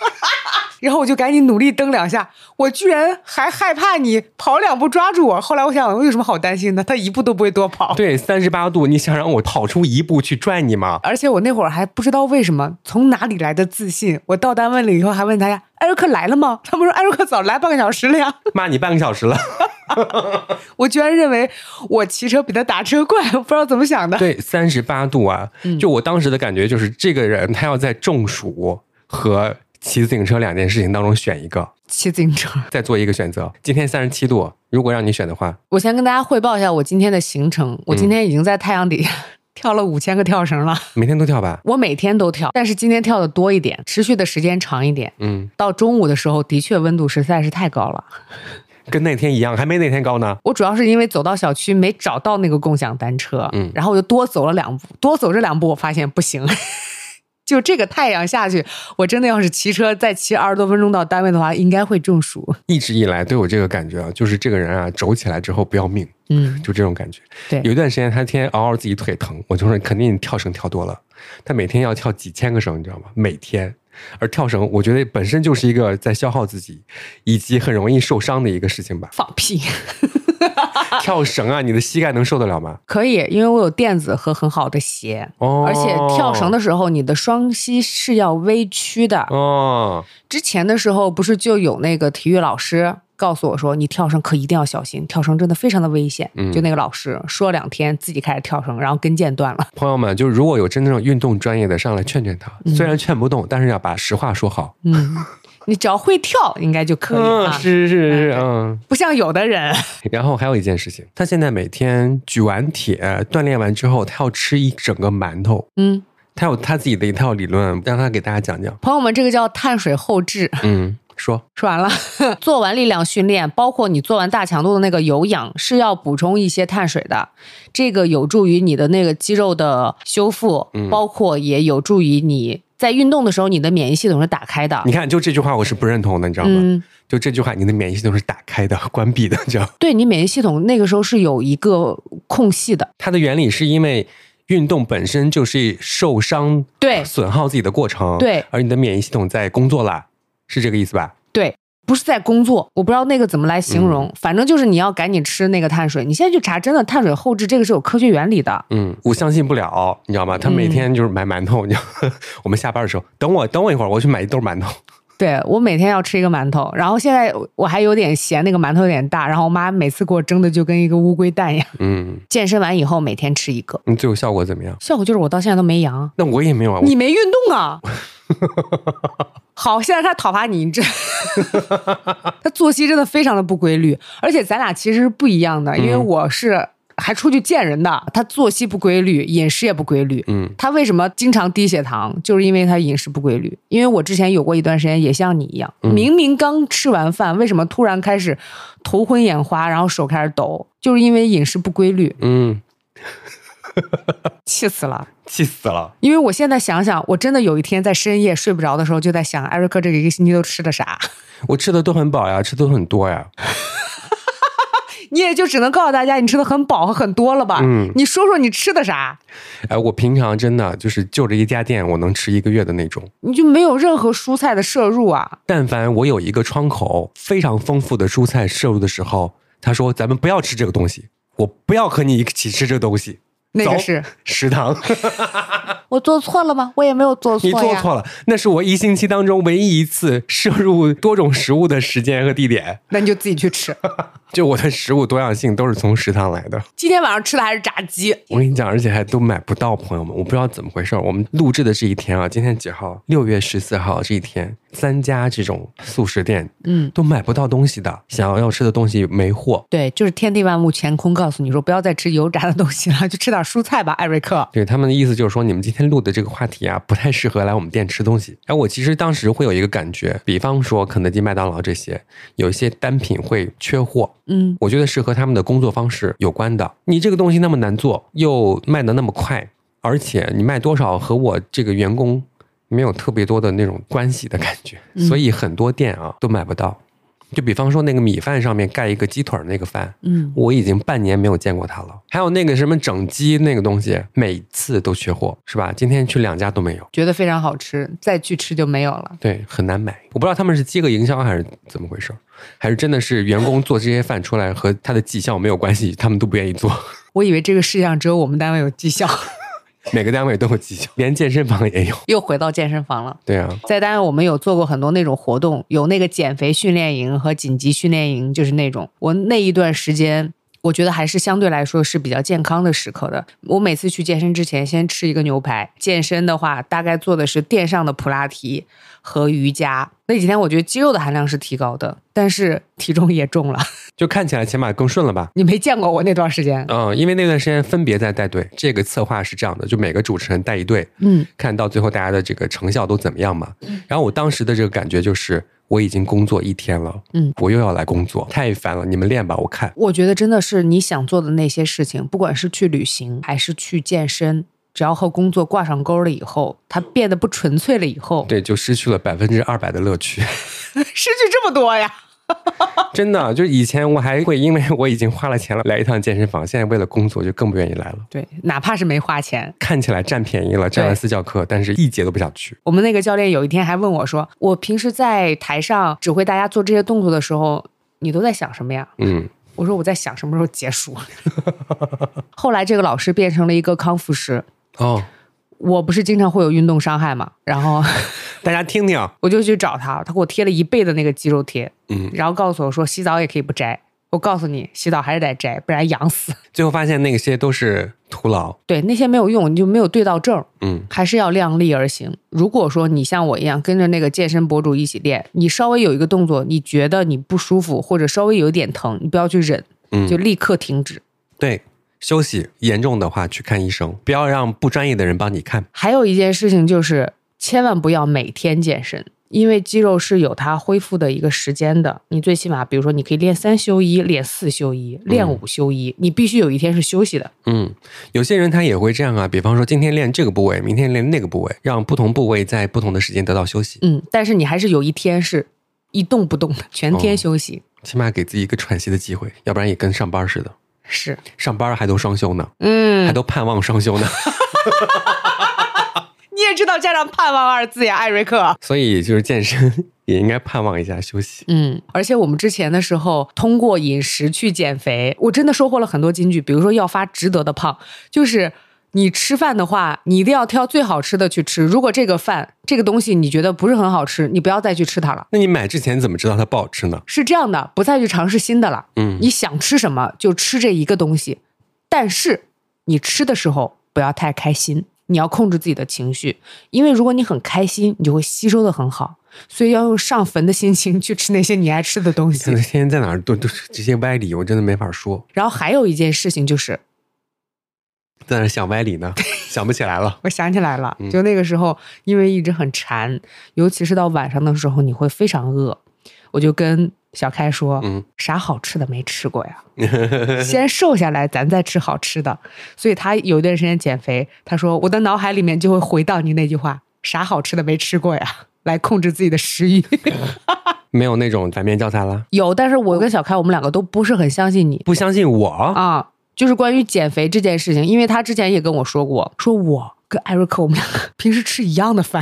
[SPEAKER 2] 然后我就赶紧努力蹬两下，我居然还害怕你跑两步抓住我。后来我想，我有什么好担心的？他一步都不会多跑。
[SPEAKER 1] 对，三十八度，你想让我跑出一步去拽你吗？
[SPEAKER 2] 而且我那会儿还不知道为什么，从哪里来的自信。我到单位了以后还问大家：“艾瑞克来了吗？”他们说：“艾瑞克早来半个小时了呀。<laughs>
[SPEAKER 1] 骂你半个小时了。<laughs> ”
[SPEAKER 2] 我居然认为我骑车比他打车快，我不知道怎么想的。<laughs>
[SPEAKER 1] 对，三十八度啊！就我当时的感觉就是，这个人他要在中暑和骑自行车两件事情当中选一个，<laughs>
[SPEAKER 2] 骑自行车。
[SPEAKER 1] 再做一个选择。今天三十七度，如果让你选的话，
[SPEAKER 2] 我先跟大家汇报一下我今天的行程。我今天已经在太阳底下 <laughs> 跳了五千个跳绳了。
[SPEAKER 1] 每天都跳吧。
[SPEAKER 2] 我每天都跳，但是今天跳的多一点，持续的时间长一点。
[SPEAKER 1] 嗯，
[SPEAKER 2] 到中午的时候，的确温度实在是太高了。
[SPEAKER 1] 跟那天一样，还没那天高呢。
[SPEAKER 2] 我主要是因为走到小区没找到那个共享单车，
[SPEAKER 1] 嗯
[SPEAKER 2] 然后我就多走了两步，多走这两步，我发现不行。<laughs> 就这个太阳下去，我真的要是骑车再骑二十多分钟到单位的话，应该会中暑。
[SPEAKER 1] 一直以来都有这个感觉啊，就是这个人啊，走起来之后不要命，
[SPEAKER 2] 嗯，
[SPEAKER 1] 就这种感觉。
[SPEAKER 2] 对
[SPEAKER 1] 有一段时间他天天嗷嗷自己腿疼，我就说肯定跳绳跳多了。他每天要跳几千个绳，你知道吗？每天。而跳绳，我觉得本身就是一个在消耗自己，以及很容易受伤的一个事情吧。
[SPEAKER 2] 放屁，<laughs> <laughs>
[SPEAKER 1] 跳绳啊，你的膝盖能受得了吗？
[SPEAKER 2] 可以，因为我有垫子和很好的鞋，
[SPEAKER 1] 哦，
[SPEAKER 2] 而且跳绳的时候，你的双膝是要微曲的。
[SPEAKER 1] 哦，
[SPEAKER 2] 之前的时候不是就有那个体育老师告诉我说，你跳绳可一定要小心，跳绳真的非常的危险。
[SPEAKER 1] 嗯
[SPEAKER 2] 就那个老师说两天，自己开始跳绳，然后跟腱断了。
[SPEAKER 1] 朋友们，就如果有真正运动专业的上来劝劝他，虽然劝不动，但是要把实话说好。
[SPEAKER 2] 嗯，你只要会跳，应该就可以
[SPEAKER 1] 嗯，
[SPEAKER 2] 啊。
[SPEAKER 1] 是是是嗯。
[SPEAKER 2] 不像有的人，<laughs>
[SPEAKER 1] 然后还有一件事情，他现在每天举完铁、锻炼完之后，他要吃一整个馒头。
[SPEAKER 2] 嗯，
[SPEAKER 1] 他有他自己的一套理论，让他给大家讲讲。
[SPEAKER 2] 朋友们，这个叫碳水后置。
[SPEAKER 1] 嗯，说
[SPEAKER 2] 说完了，<laughs> 做完力量训练，包括你做完大强度的那个有氧，是要补充一些碳水的。这个有助于你的那个肌肉的修复，
[SPEAKER 1] 嗯
[SPEAKER 2] 包括也有助于你在运动的时候，你的免疫系统是打开的
[SPEAKER 1] 你。看，就这句话我是不认同的，你知道吗？
[SPEAKER 2] 嗯，
[SPEAKER 1] 就这句话，你的免疫系统是打开的、关闭的，你知道吗？
[SPEAKER 2] 对你免疫系统那个时候是有一个空隙的。
[SPEAKER 1] 它的原理是因为运动本身就是受伤、
[SPEAKER 2] 对
[SPEAKER 1] 损耗自己的过程，
[SPEAKER 2] 对
[SPEAKER 1] 而你的免疫系统在工作啦，是这个意思吧？
[SPEAKER 2] 对，不是在工作，我不知道那个怎么来形容，
[SPEAKER 1] 嗯
[SPEAKER 2] 反正就是你要赶紧吃那个碳水。你现在去查，真的碳水后置这个是有科学原理的。
[SPEAKER 1] 嗯，我相信不了，你知道吗？他每天就是买馒头，你知道，<laughs> 我们下班的时候，等我等我一会儿，我去买一兜馒头。
[SPEAKER 2] 对我每天要吃一个馒头，然后现在我还有点嫌那个馒头有点大，然后我妈每次给我蒸的就跟一个乌龟蛋一样。
[SPEAKER 1] 嗯，
[SPEAKER 2] 健身完以后每天吃一个，
[SPEAKER 1] 你最后效果怎么样？
[SPEAKER 2] 效果就是我到现在都没阳。
[SPEAKER 1] 那我也没有啊，
[SPEAKER 2] 你没运动啊？<laughs> <laughs> 好，现在他讨伐你，你这 <laughs> 他作息真的非常的不规律，而且咱俩其实是不一样的，因为
[SPEAKER 1] 嗯
[SPEAKER 2] 我是还出去见人的，他作息不规律，饮食也不规律。
[SPEAKER 1] 嗯
[SPEAKER 2] 他为什么经常低血糖？就是因为他饮食不规律。因为我之前有过一段时间也像你一样，
[SPEAKER 1] 嗯
[SPEAKER 2] 明明刚吃完饭，为什么突然开始头昏眼花，然后手开始抖？就是因为饮食不规律，
[SPEAKER 1] 嗯，<laughs>
[SPEAKER 2] 气死了。
[SPEAKER 1] 气死了。
[SPEAKER 2] 因为我现在想想，我真的有一天在深夜睡不着的时候，就在想，艾瑞克这个一个星期都吃的啥？<laughs>
[SPEAKER 1] 我吃的都很饱呀，吃的都很多呀。<laughs>
[SPEAKER 2] 你也就只能告诉大家，你吃的很饱和很多了吧？
[SPEAKER 1] 嗯
[SPEAKER 2] 你说说你吃的啥？
[SPEAKER 1] 哎，我平常真的就是就着一家店，我能吃一个月的那种。
[SPEAKER 2] 你就没有任何蔬菜的摄入啊？
[SPEAKER 1] 但凡我有一个窗口非常丰富的蔬菜摄入的时候，他说咱们不要吃这个东西，我不要和你一起吃这个东西。走
[SPEAKER 2] 那个是。
[SPEAKER 1] 食堂，<laughs>
[SPEAKER 2] 我做错了吗？我也没有做错
[SPEAKER 1] 你。做错了，那是我一星期当中唯一一次摄入多种食物的时间和地点。
[SPEAKER 2] 那你就自己去吃。<laughs>
[SPEAKER 1] 就我的食物多样性都是从食堂来的。
[SPEAKER 2] 今天晚上吃的还是炸鸡，
[SPEAKER 1] 我跟你讲，而且还都买不到，朋友们，我不知道怎么回事儿。我们录制的这一天啊，今天几号？六月十四号这一天，三家这种速食店，
[SPEAKER 2] 嗯，
[SPEAKER 1] 都买不到东西的，想要要吃的东西没货。
[SPEAKER 2] 对，就是天地万物乾坤告诉你说，不要再吃油炸的东西了，就吃点蔬菜吧，艾瑞克。
[SPEAKER 1] 对他们的意思就是说，你们今天录的这个话题啊，不太适合来我们店吃东西。哎，我其实当时会有一个感觉，比方说肯德基、麦当劳这些，有一些单品会缺货，
[SPEAKER 2] 嗯，
[SPEAKER 1] 我觉得是和他们的工作方式有关的。你这个东西那么难做，又卖的那么快，而且你卖多少和我这个员工没有特别多的那种关系的感觉，所以很多店啊都买不到。就比方说那个米饭上面盖一个鸡腿儿那个饭，
[SPEAKER 2] 嗯，
[SPEAKER 1] 我已经半年没有见过它了。还有那个什么整鸡那个东西，每次都缺货，是吧？今天去两家都没有，
[SPEAKER 2] 觉得非常好吃，再去吃就没有了。
[SPEAKER 1] 对，很难买。我不知道他们是饥饿营销还是怎么回事儿，还是真的是员工做这些饭出来和他的绩效没有关系，他们都不愿意做。<laughs>
[SPEAKER 2] 我以为这个世界上只有我们单位有绩效，
[SPEAKER 1] 每个单位都有绩效，连健身房也有。
[SPEAKER 2] 又回到健身房了。
[SPEAKER 1] 对啊，
[SPEAKER 2] 在单位我们有做过很多那种活动，有那个减肥训练营和紧急训练营，就是那种我那一段时间。我觉得还是相对来说是比较健康的时刻的。我每次去健身之前，先吃一个牛排。健身的话，大概做的是垫上的普拉提和瑜伽。那几天我觉得肌肉的含量是提高的，但是体重也重了。<laughs>
[SPEAKER 1] 就看起来起码更顺了吧？
[SPEAKER 2] 你没见过我那段时间，
[SPEAKER 1] 嗯，因为那段时间分别在带队，这个策划是这样的，就每个主持人带一队，
[SPEAKER 2] 嗯，
[SPEAKER 1] 看到最后大家的这个成效都怎么样嘛。然后我当时的这个感觉就是，我已经工作一天了，
[SPEAKER 2] 嗯，
[SPEAKER 1] 我又要来工作，太烦了。你们练吧，我看。
[SPEAKER 2] 我觉得真的是你想做的那些事情，不管是去旅行还是去健身，只要和工作挂上钩了以后，它变得不纯粹了以后，
[SPEAKER 1] 对，就失去了百分之二百的乐趣。<laughs>
[SPEAKER 2] 失去这么多呀。<laughs>
[SPEAKER 1] 真的，就以前我还会因为我已经花了钱了来一趟健身房，现在为了工作就更不愿意来了。
[SPEAKER 2] 对，哪怕是没花钱，
[SPEAKER 1] 看起来占便宜了，占了私教课，但是一节都不想去。
[SPEAKER 2] 我们那个教练有一天还问我说：“我平时在台上指挥大家做这些动作的时候，你都在想什么呀
[SPEAKER 1] 嗯，？”
[SPEAKER 2] 我说：“我在想什么时候结束。<laughs> ”后来这个老师变成了一个康复师，
[SPEAKER 1] 哦，
[SPEAKER 2] 我不是经常会有运动伤害嘛，然后 <laughs>
[SPEAKER 1] 大家听听，<laughs>
[SPEAKER 2] 我就去找他，他给我贴了一倍的那个肌肉贴，
[SPEAKER 1] 嗯，
[SPEAKER 2] 然后告诉我说洗澡也可以不摘。我告诉你，洗澡还是得摘，不然痒死。<laughs>
[SPEAKER 1] 最后发现那些都是徒劳。
[SPEAKER 2] 对，那些没有用，你就没有对到症。
[SPEAKER 1] 嗯，
[SPEAKER 2] 还是要量力而行。如果说你像我一样跟着那个健身博主一起练，你稍微有一个动作，你觉得你不舒服或者稍微有一点疼，你不要去忍，
[SPEAKER 1] 嗯
[SPEAKER 2] 就立刻停止。
[SPEAKER 1] 对，休息严重的话去看医生，不要让不专业的人帮你看。
[SPEAKER 2] 还有一件事情就是，千万不要每天健身。因为肌肉是有它恢复的一个时间的，你最起码，比如说，你可以练三休一，练四休一，练五休一，你必须有一天是休息的。
[SPEAKER 1] 嗯，有些人他也会这样啊，比方说今天练这个部位，明天练那个部位，让不同部位在不同的时间得到休息，
[SPEAKER 2] 嗯，但是你还是有一天是一动不动的，全天休息。
[SPEAKER 1] 起码给自己一个喘息的机会，要不然也跟上班似的，
[SPEAKER 2] 是，
[SPEAKER 1] 上班还都双休呢，
[SPEAKER 2] 嗯
[SPEAKER 1] 还，都盼望双休呢。<laughs>
[SPEAKER 2] 你也知道加上盼望二字呀，艾瑞克。
[SPEAKER 1] 所以就是健身也应该盼望一下休息。
[SPEAKER 2] 嗯，而且我们之前的时候通过饮食去减肥，我真的收获了很多金句。比如说要发值得的胖，就是你吃饭的话，你一定要挑最好吃的去吃。如果这个饭这个东西你觉得不是很好吃，你不要再去吃它了。
[SPEAKER 1] 那你买之前怎么知道它不好吃呢？
[SPEAKER 2] 是这样的，不再去尝试新的了。
[SPEAKER 1] 嗯，
[SPEAKER 2] 你想吃什么就吃这一个东西，但是你吃的时候不要太开心，你要控制自己的情绪，因为如果你很开心，你就会吸收的很好。所以要用上坟的心情去吃那些你爱吃的东西
[SPEAKER 1] 现。在天天在哪儿都都是这些歪理，我真的没法说，
[SPEAKER 2] 然后还有一件事情就是，
[SPEAKER 1] 在那想歪理呢，想不起来了。
[SPEAKER 2] 我想起来了
[SPEAKER 1] 嗯，
[SPEAKER 2] 就那个时候，因为一直很馋，尤其是到晚上的时候，你会非常饿。我就跟小开说，
[SPEAKER 1] 嗯
[SPEAKER 2] 啥好吃的没吃过呀？<laughs> 先瘦下来，咱再吃好吃的。所以他有一段时间减肥，他说我的脑海里面就会回到你那句话：啥好吃的没吃过呀？<laughs> 来控制自己的食欲。<laughs>
[SPEAKER 1] 没有那种反面教材了，
[SPEAKER 2] 有，但是我跟小开我们两个都不是很相信你
[SPEAKER 1] 不相信我，
[SPEAKER 2] 啊。就是关于减肥这件事情，因为他之前也跟我说过，说我跟艾瑞克我们两个 <laughs> 平时吃一样的饭，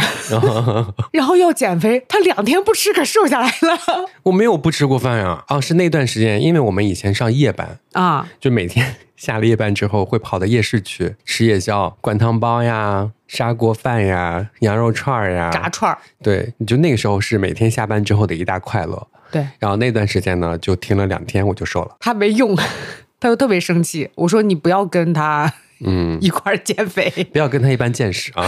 [SPEAKER 2] <laughs> 然后要减肥，他两天不吃可瘦下来了
[SPEAKER 1] 我没有不吃过饭呀。啊，是那段时间，因为我们以前上夜班，
[SPEAKER 2] 啊！
[SPEAKER 1] 就每天 <laughs> 下了夜班之后会跑到夜市去吃夜宵，灌汤包呀、砂锅饭呀、羊肉串儿呀。
[SPEAKER 2] 炸串儿，
[SPEAKER 1] 对，就那个时候是每天下班之后的一大快乐。
[SPEAKER 2] 对
[SPEAKER 1] 然后那段时间呢，就停了两天，我就瘦了。
[SPEAKER 2] 他没用，他就特别生气。我说你不要跟他
[SPEAKER 1] 嗯，<laughs>
[SPEAKER 2] 一块儿减肥。
[SPEAKER 1] 不要跟他一般见识啊。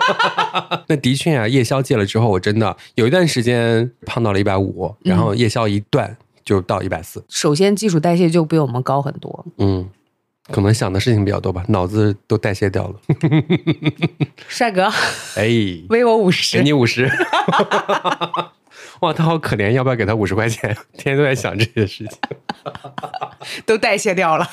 [SPEAKER 1] <laughs> 那的确啊，夜宵戒了之后，我真的有一段时间胖到了一百五，然后夜宵一断就到一百四。
[SPEAKER 2] 首先，基础代谢就比我们高很多。
[SPEAKER 1] 嗯，可能想的事情比较多吧，脑子都代谢掉了。
[SPEAKER 2] 帅哥，<laughs>
[SPEAKER 1] 哎，
[SPEAKER 2] 微我五
[SPEAKER 1] 给
[SPEAKER 2] 十，
[SPEAKER 1] 你五十。哇，他好可怜，要不要给他五十块钱？天天都在想这些事情，<laughs>
[SPEAKER 2] 都代谢掉了。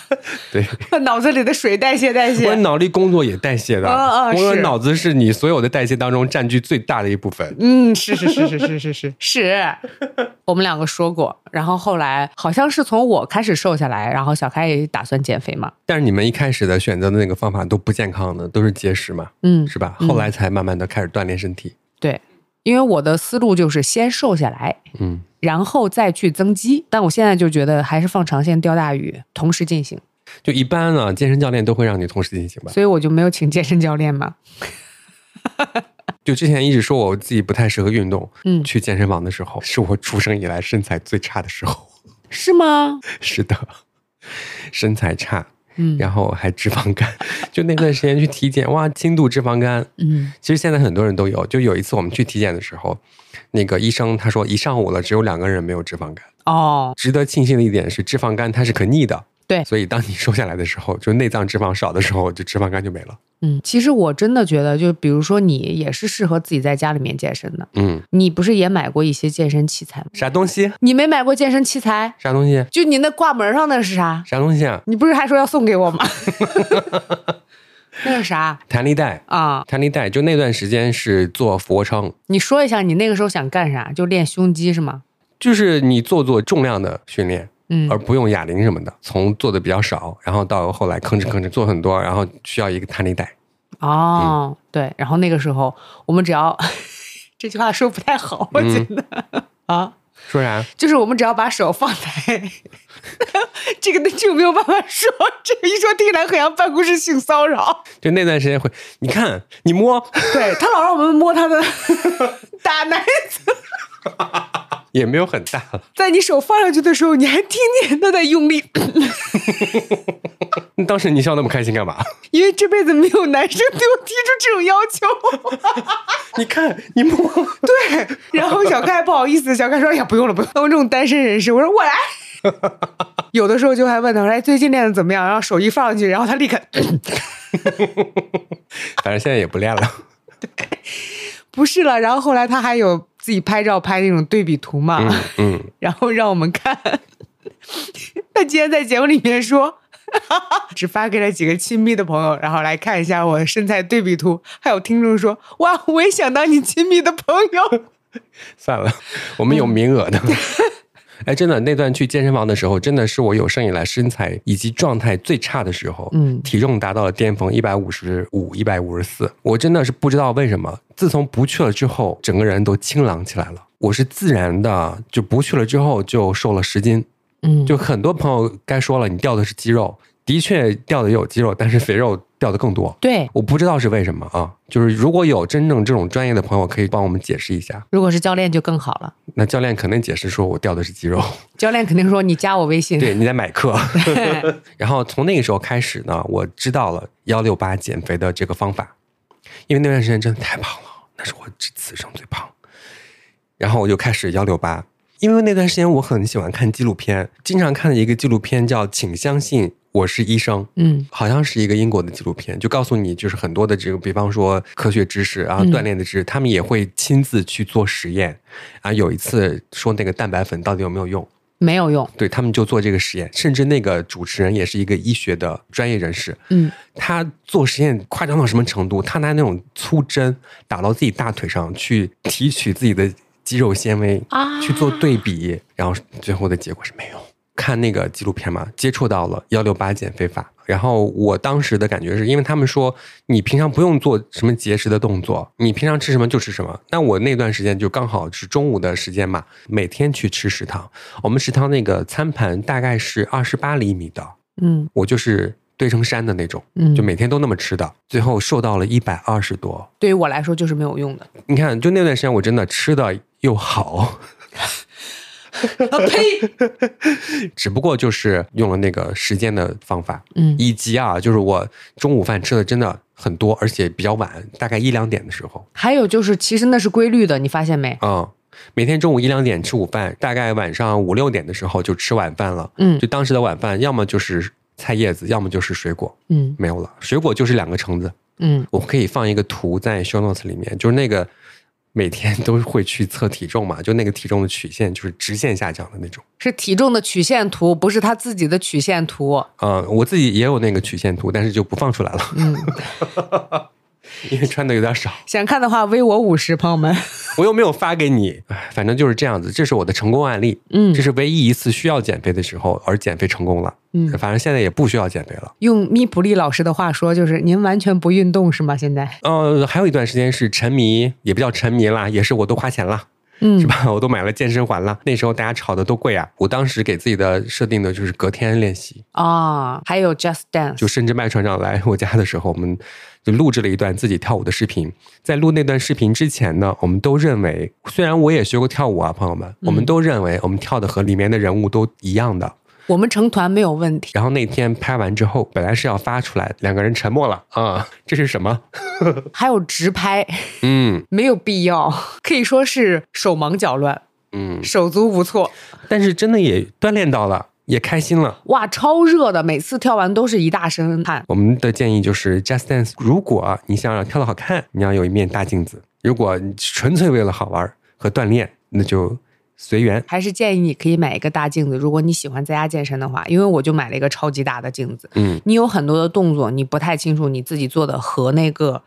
[SPEAKER 1] 对，<laughs>
[SPEAKER 2] 脑子里的水代谢代谢，我
[SPEAKER 1] 脑力工作也代谢的。
[SPEAKER 2] 嗯嗯，
[SPEAKER 1] 我脑子是你所有的代谢当中占据最大的一部分。
[SPEAKER 2] 嗯，是是是是是是是是。我们两个说过，然后后来好像是从我开始瘦下来，然后小开也打算减肥嘛。
[SPEAKER 1] 但是你们一开始的选择的那个方法都不健康的，都是节食嘛，
[SPEAKER 2] 嗯，
[SPEAKER 1] 是吧？后来才慢慢的开始锻炼身体。
[SPEAKER 2] 对。因为我的思路就是先瘦下来，
[SPEAKER 1] 嗯，
[SPEAKER 2] 然后再去增肌。但我现在就觉得还是放长线钓大鱼，同时进行。
[SPEAKER 1] 就一般呢，健身教练都会让你同时进行吧。
[SPEAKER 2] 所以我就没有请健身教练嘛。<laughs>
[SPEAKER 1] 就之前一直说我自己不太适合运动，
[SPEAKER 2] 嗯
[SPEAKER 1] 去健身房的时候，是我出生以来身材最差的时候。
[SPEAKER 2] 是吗？<laughs>
[SPEAKER 1] 是的，身材差，
[SPEAKER 2] 嗯
[SPEAKER 1] 然后还脂肪肝，<laughs> 就那段时间去体检，哇，轻度脂肪肝。
[SPEAKER 2] 嗯
[SPEAKER 1] 其实现在很多人都有，就有一次我们去体检的时候，那个医生他说一上午了，只有两个人没有脂肪肝。
[SPEAKER 2] 哦，
[SPEAKER 1] 值得庆幸的一点是，脂肪肝它是可逆的，
[SPEAKER 2] 对
[SPEAKER 1] 所以当你瘦下来的时候，就内脏脂肪少的时候，就脂肪肝就没了。
[SPEAKER 2] 嗯，其实我真的觉得，就比如说你也是适合自己在家里面健身的。
[SPEAKER 1] 嗯，
[SPEAKER 2] 你不是也买过一些健身器材吗？
[SPEAKER 1] 啥东西？
[SPEAKER 2] 你没买过健身器材？
[SPEAKER 1] 啥东西？
[SPEAKER 2] 就你那挂门上那是啥？
[SPEAKER 1] 啥东西啊？
[SPEAKER 2] 你不是还说要送给我吗？<laughs> <laughs> 那是啥
[SPEAKER 1] 弹力带。
[SPEAKER 2] 啊？
[SPEAKER 1] 弹力带就那段时间是做俯卧撑，
[SPEAKER 2] 你说一下，你那个时候想干啥？就练胸肌是吗？
[SPEAKER 1] 就是你做做重量的训练，
[SPEAKER 2] 嗯
[SPEAKER 1] 而不用哑铃什么的。从做的比较少，然后到后来吭哧吭哧做很多，然后需要一个弹力带。
[SPEAKER 2] 哦，对，然后那个时候我们只要 <laughs> 这句话说不太好，我觉得、啊，
[SPEAKER 1] 说啥？
[SPEAKER 2] 就是我们只要把手放在 <laughs> 这个就没有办法说，这个一说听起来很像办公室性骚扰。
[SPEAKER 1] 就那段时间会，你看你摸
[SPEAKER 2] 对他老让我们摸他的 <laughs> 大奶子，
[SPEAKER 1] 也没有很大了，
[SPEAKER 2] 在你手放上去的时候，你还听见他在用力，<laughs>
[SPEAKER 1] 当时你笑那么开心干嘛？
[SPEAKER 2] 因为这辈子没有男生对我提出这种要求。<laughs>
[SPEAKER 1] 你看你摸，
[SPEAKER 2] 对，然后小开不好意思，<laughs> 小开说：“哎呀，不用了，不用了。”我这种单身人士，我说我来。有的时候就还问他说：“哎，最近练的怎么样？”然后手一放上去，然后他立刻
[SPEAKER 1] 反正现在也不练了。
[SPEAKER 2] 对不是了。然后后来他还有自己拍照拍那种对比图嘛，
[SPEAKER 1] 嗯嗯，<laughs>
[SPEAKER 2] 然后让我们看。<laughs> 他今天在节目里面说。<laughs> 只发给了几个亲密的朋友，然后来看一下我的身材对比图。还有听众说：“哇，我也想当你亲密的朋友。
[SPEAKER 1] 算了，我们有名额的。哎，真的，那段去健身房的时候，真的是我有生以来身材以及状态最差的时候。
[SPEAKER 2] 嗯
[SPEAKER 1] 体重达到了巅峰，一百五十五、一百五十四。我真的是不知道为什么，自从不去了之后，整个人都清朗起来了。我是自然的，就不去了之后就瘦了十斤。”
[SPEAKER 2] 嗯，
[SPEAKER 1] 就很多朋友该说了，你掉的是肌肉，的确掉的也有肌肉，但是肥肉掉的更多。
[SPEAKER 2] 对。
[SPEAKER 1] 我不知道是为什么啊，就是如果有真正这种专业的朋友，可以帮我们解释一下。
[SPEAKER 2] 如果是教练就更好了。
[SPEAKER 1] 那教练肯定解释说我掉的是肌肉，
[SPEAKER 2] 教练肯定说你加我微信。
[SPEAKER 1] 对，你在买课。<laughs> <laughs> 然后从那个时候开始呢，我知道了幺六八减肥的这个方法，因为那段时间真的太胖了，那是我此生最胖。然后我就开始幺六八，因为那段时间我很喜欢看纪录片，经常看的一个纪录片叫《请相信我是医生》。
[SPEAKER 2] 嗯
[SPEAKER 1] 好像是一个英国的纪录片，就告诉你，就是很多的这个，比方说科学知识啊、
[SPEAKER 2] 嗯
[SPEAKER 1] 锻炼的知识，他们也会亲自去做实验啊。有一次说那个蛋白粉到底有没有用，
[SPEAKER 2] 没有用。
[SPEAKER 1] 对他们就做这个实验，甚至那个主持人也是一个医学的专业人士，
[SPEAKER 2] 嗯
[SPEAKER 1] 他做实验夸张到什么程度？他拿那种粗针打到自己大腿上去提取自己的肌肉纤维
[SPEAKER 2] 啊
[SPEAKER 1] 去做对比，然后最后的结果是没有。看那个纪录片嘛，接触到了幺六八减肥法，然后我当时的感觉是因为他们说你平常不用做什么节食的动作，你平常吃什么就吃什么。那我那段时间就刚好是中午的时间嘛，每天去吃食堂。我们食堂那个餐盘大概是二十八厘米的，
[SPEAKER 2] 嗯
[SPEAKER 1] 我就是堆成山的那种，
[SPEAKER 2] 嗯，
[SPEAKER 1] 就每天都那么吃的，最后瘦到了一百二十多。
[SPEAKER 2] 对于我来说就是没有用的。
[SPEAKER 1] 你看，就那段时间我真的吃的又好，
[SPEAKER 2] 啊呸！<laughs>
[SPEAKER 1] 只不过就是用了那个时间的方法，
[SPEAKER 2] 嗯。
[SPEAKER 1] 以及啊，就是我中午饭吃的真的很多，而且比较晚，大概一两点的时候，
[SPEAKER 2] 还有就是，其实那是规律的，你发现没？
[SPEAKER 1] 嗯，每天中午一两点吃午饭，大概晚上五六点的时候就吃晚饭了。
[SPEAKER 2] 嗯。
[SPEAKER 1] 就当时的晚饭，要么就是菜叶子，要么就是水果，
[SPEAKER 2] 嗯。
[SPEAKER 1] 没有了。水果就是两个橙子，
[SPEAKER 2] 嗯，
[SPEAKER 1] 我可以放一个图在 show notes 里面，就是那个每天都会去测体重嘛，<laughs> 就那个体重的曲线就是直线下降的那种。
[SPEAKER 2] 是体重的曲线图，不是他自己的曲线图。
[SPEAKER 1] 嗯，我自己也有那个曲线图，但是就不放出来了，
[SPEAKER 2] 嗯，<laughs>
[SPEAKER 1] 因为穿的有点少。
[SPEAKER 2] 想看的话，微我五十，朋友们。
[SPEAKER 1] 我又没有发给你，唉反正就是这样子。这是我的成功案例，
[SPEAKER 2] 嗯
[SPEAKER 1] 这是唯一一次需要减肥的时候而减肥成功了。
[SPEAKER 2] 嗯
[SPEAKER 1] 反正现在也不需要减肥了。
[SPEAKER 2] 用咪普利老师的话说，就是您完全不运动是吗？现在，
[SPEAKER 1] 呃，还有一段时间是沉迷，也不叫沉迷啦，也是我都花钱了，
[SPEAKER 2] 嗯
[SPEAKER 1] 是吧？我都买了健身环了。那时候大家炒的都贵啊，我当时给自己的设定的就是隔天练习，
[SPEAKER 2] 啊，还有 Just Dance，
[SPEAKER 1] 就甚至麦船长来我家的时候，我们就录制了一段自己跳舞的视频。在录那段视频之前呢，我们都认为，虽然我也学过跳舞啊，朋友们，我们都认为我们跳的和里面的人物都一样的。
[SPEAKER 2] 我们成团没有问题。
[SPEAKER 1] 然后那天拍完之后，本来是要发出来，两个人沉默了啊、这是什么？<laughs>
[SPEAKER 2] 还有直拍，
[SPEAKER 1] 嗯
[SPEAKER 2] 没有必要，可以说是手忙脚乱，
[SPEAKER 1] 嗯，
[SPEAKER 2] 手足无措。
[SPEAKER 1] 但是真的也锻炼到了，也开心了。
[SPEAKER 2] 哇，超热的，每次跳完都是一大身汗。
[SPEAKER 1] 我们的建议就是，Just Dance，如果你想要跳的好看，你要有一面大镜子；如果你纯粹为了好玩和锻炼，那就随缘。
[SPEAKER 2] 还是建议你可以买一个大镜子，如果你喜欢在家健身的话，因为我就买了一个超级大的镜子。
[SPEAKER 1] 嗯
[SPEAKER 2] 你有很多的动作，你不太清楚你自己做的和那个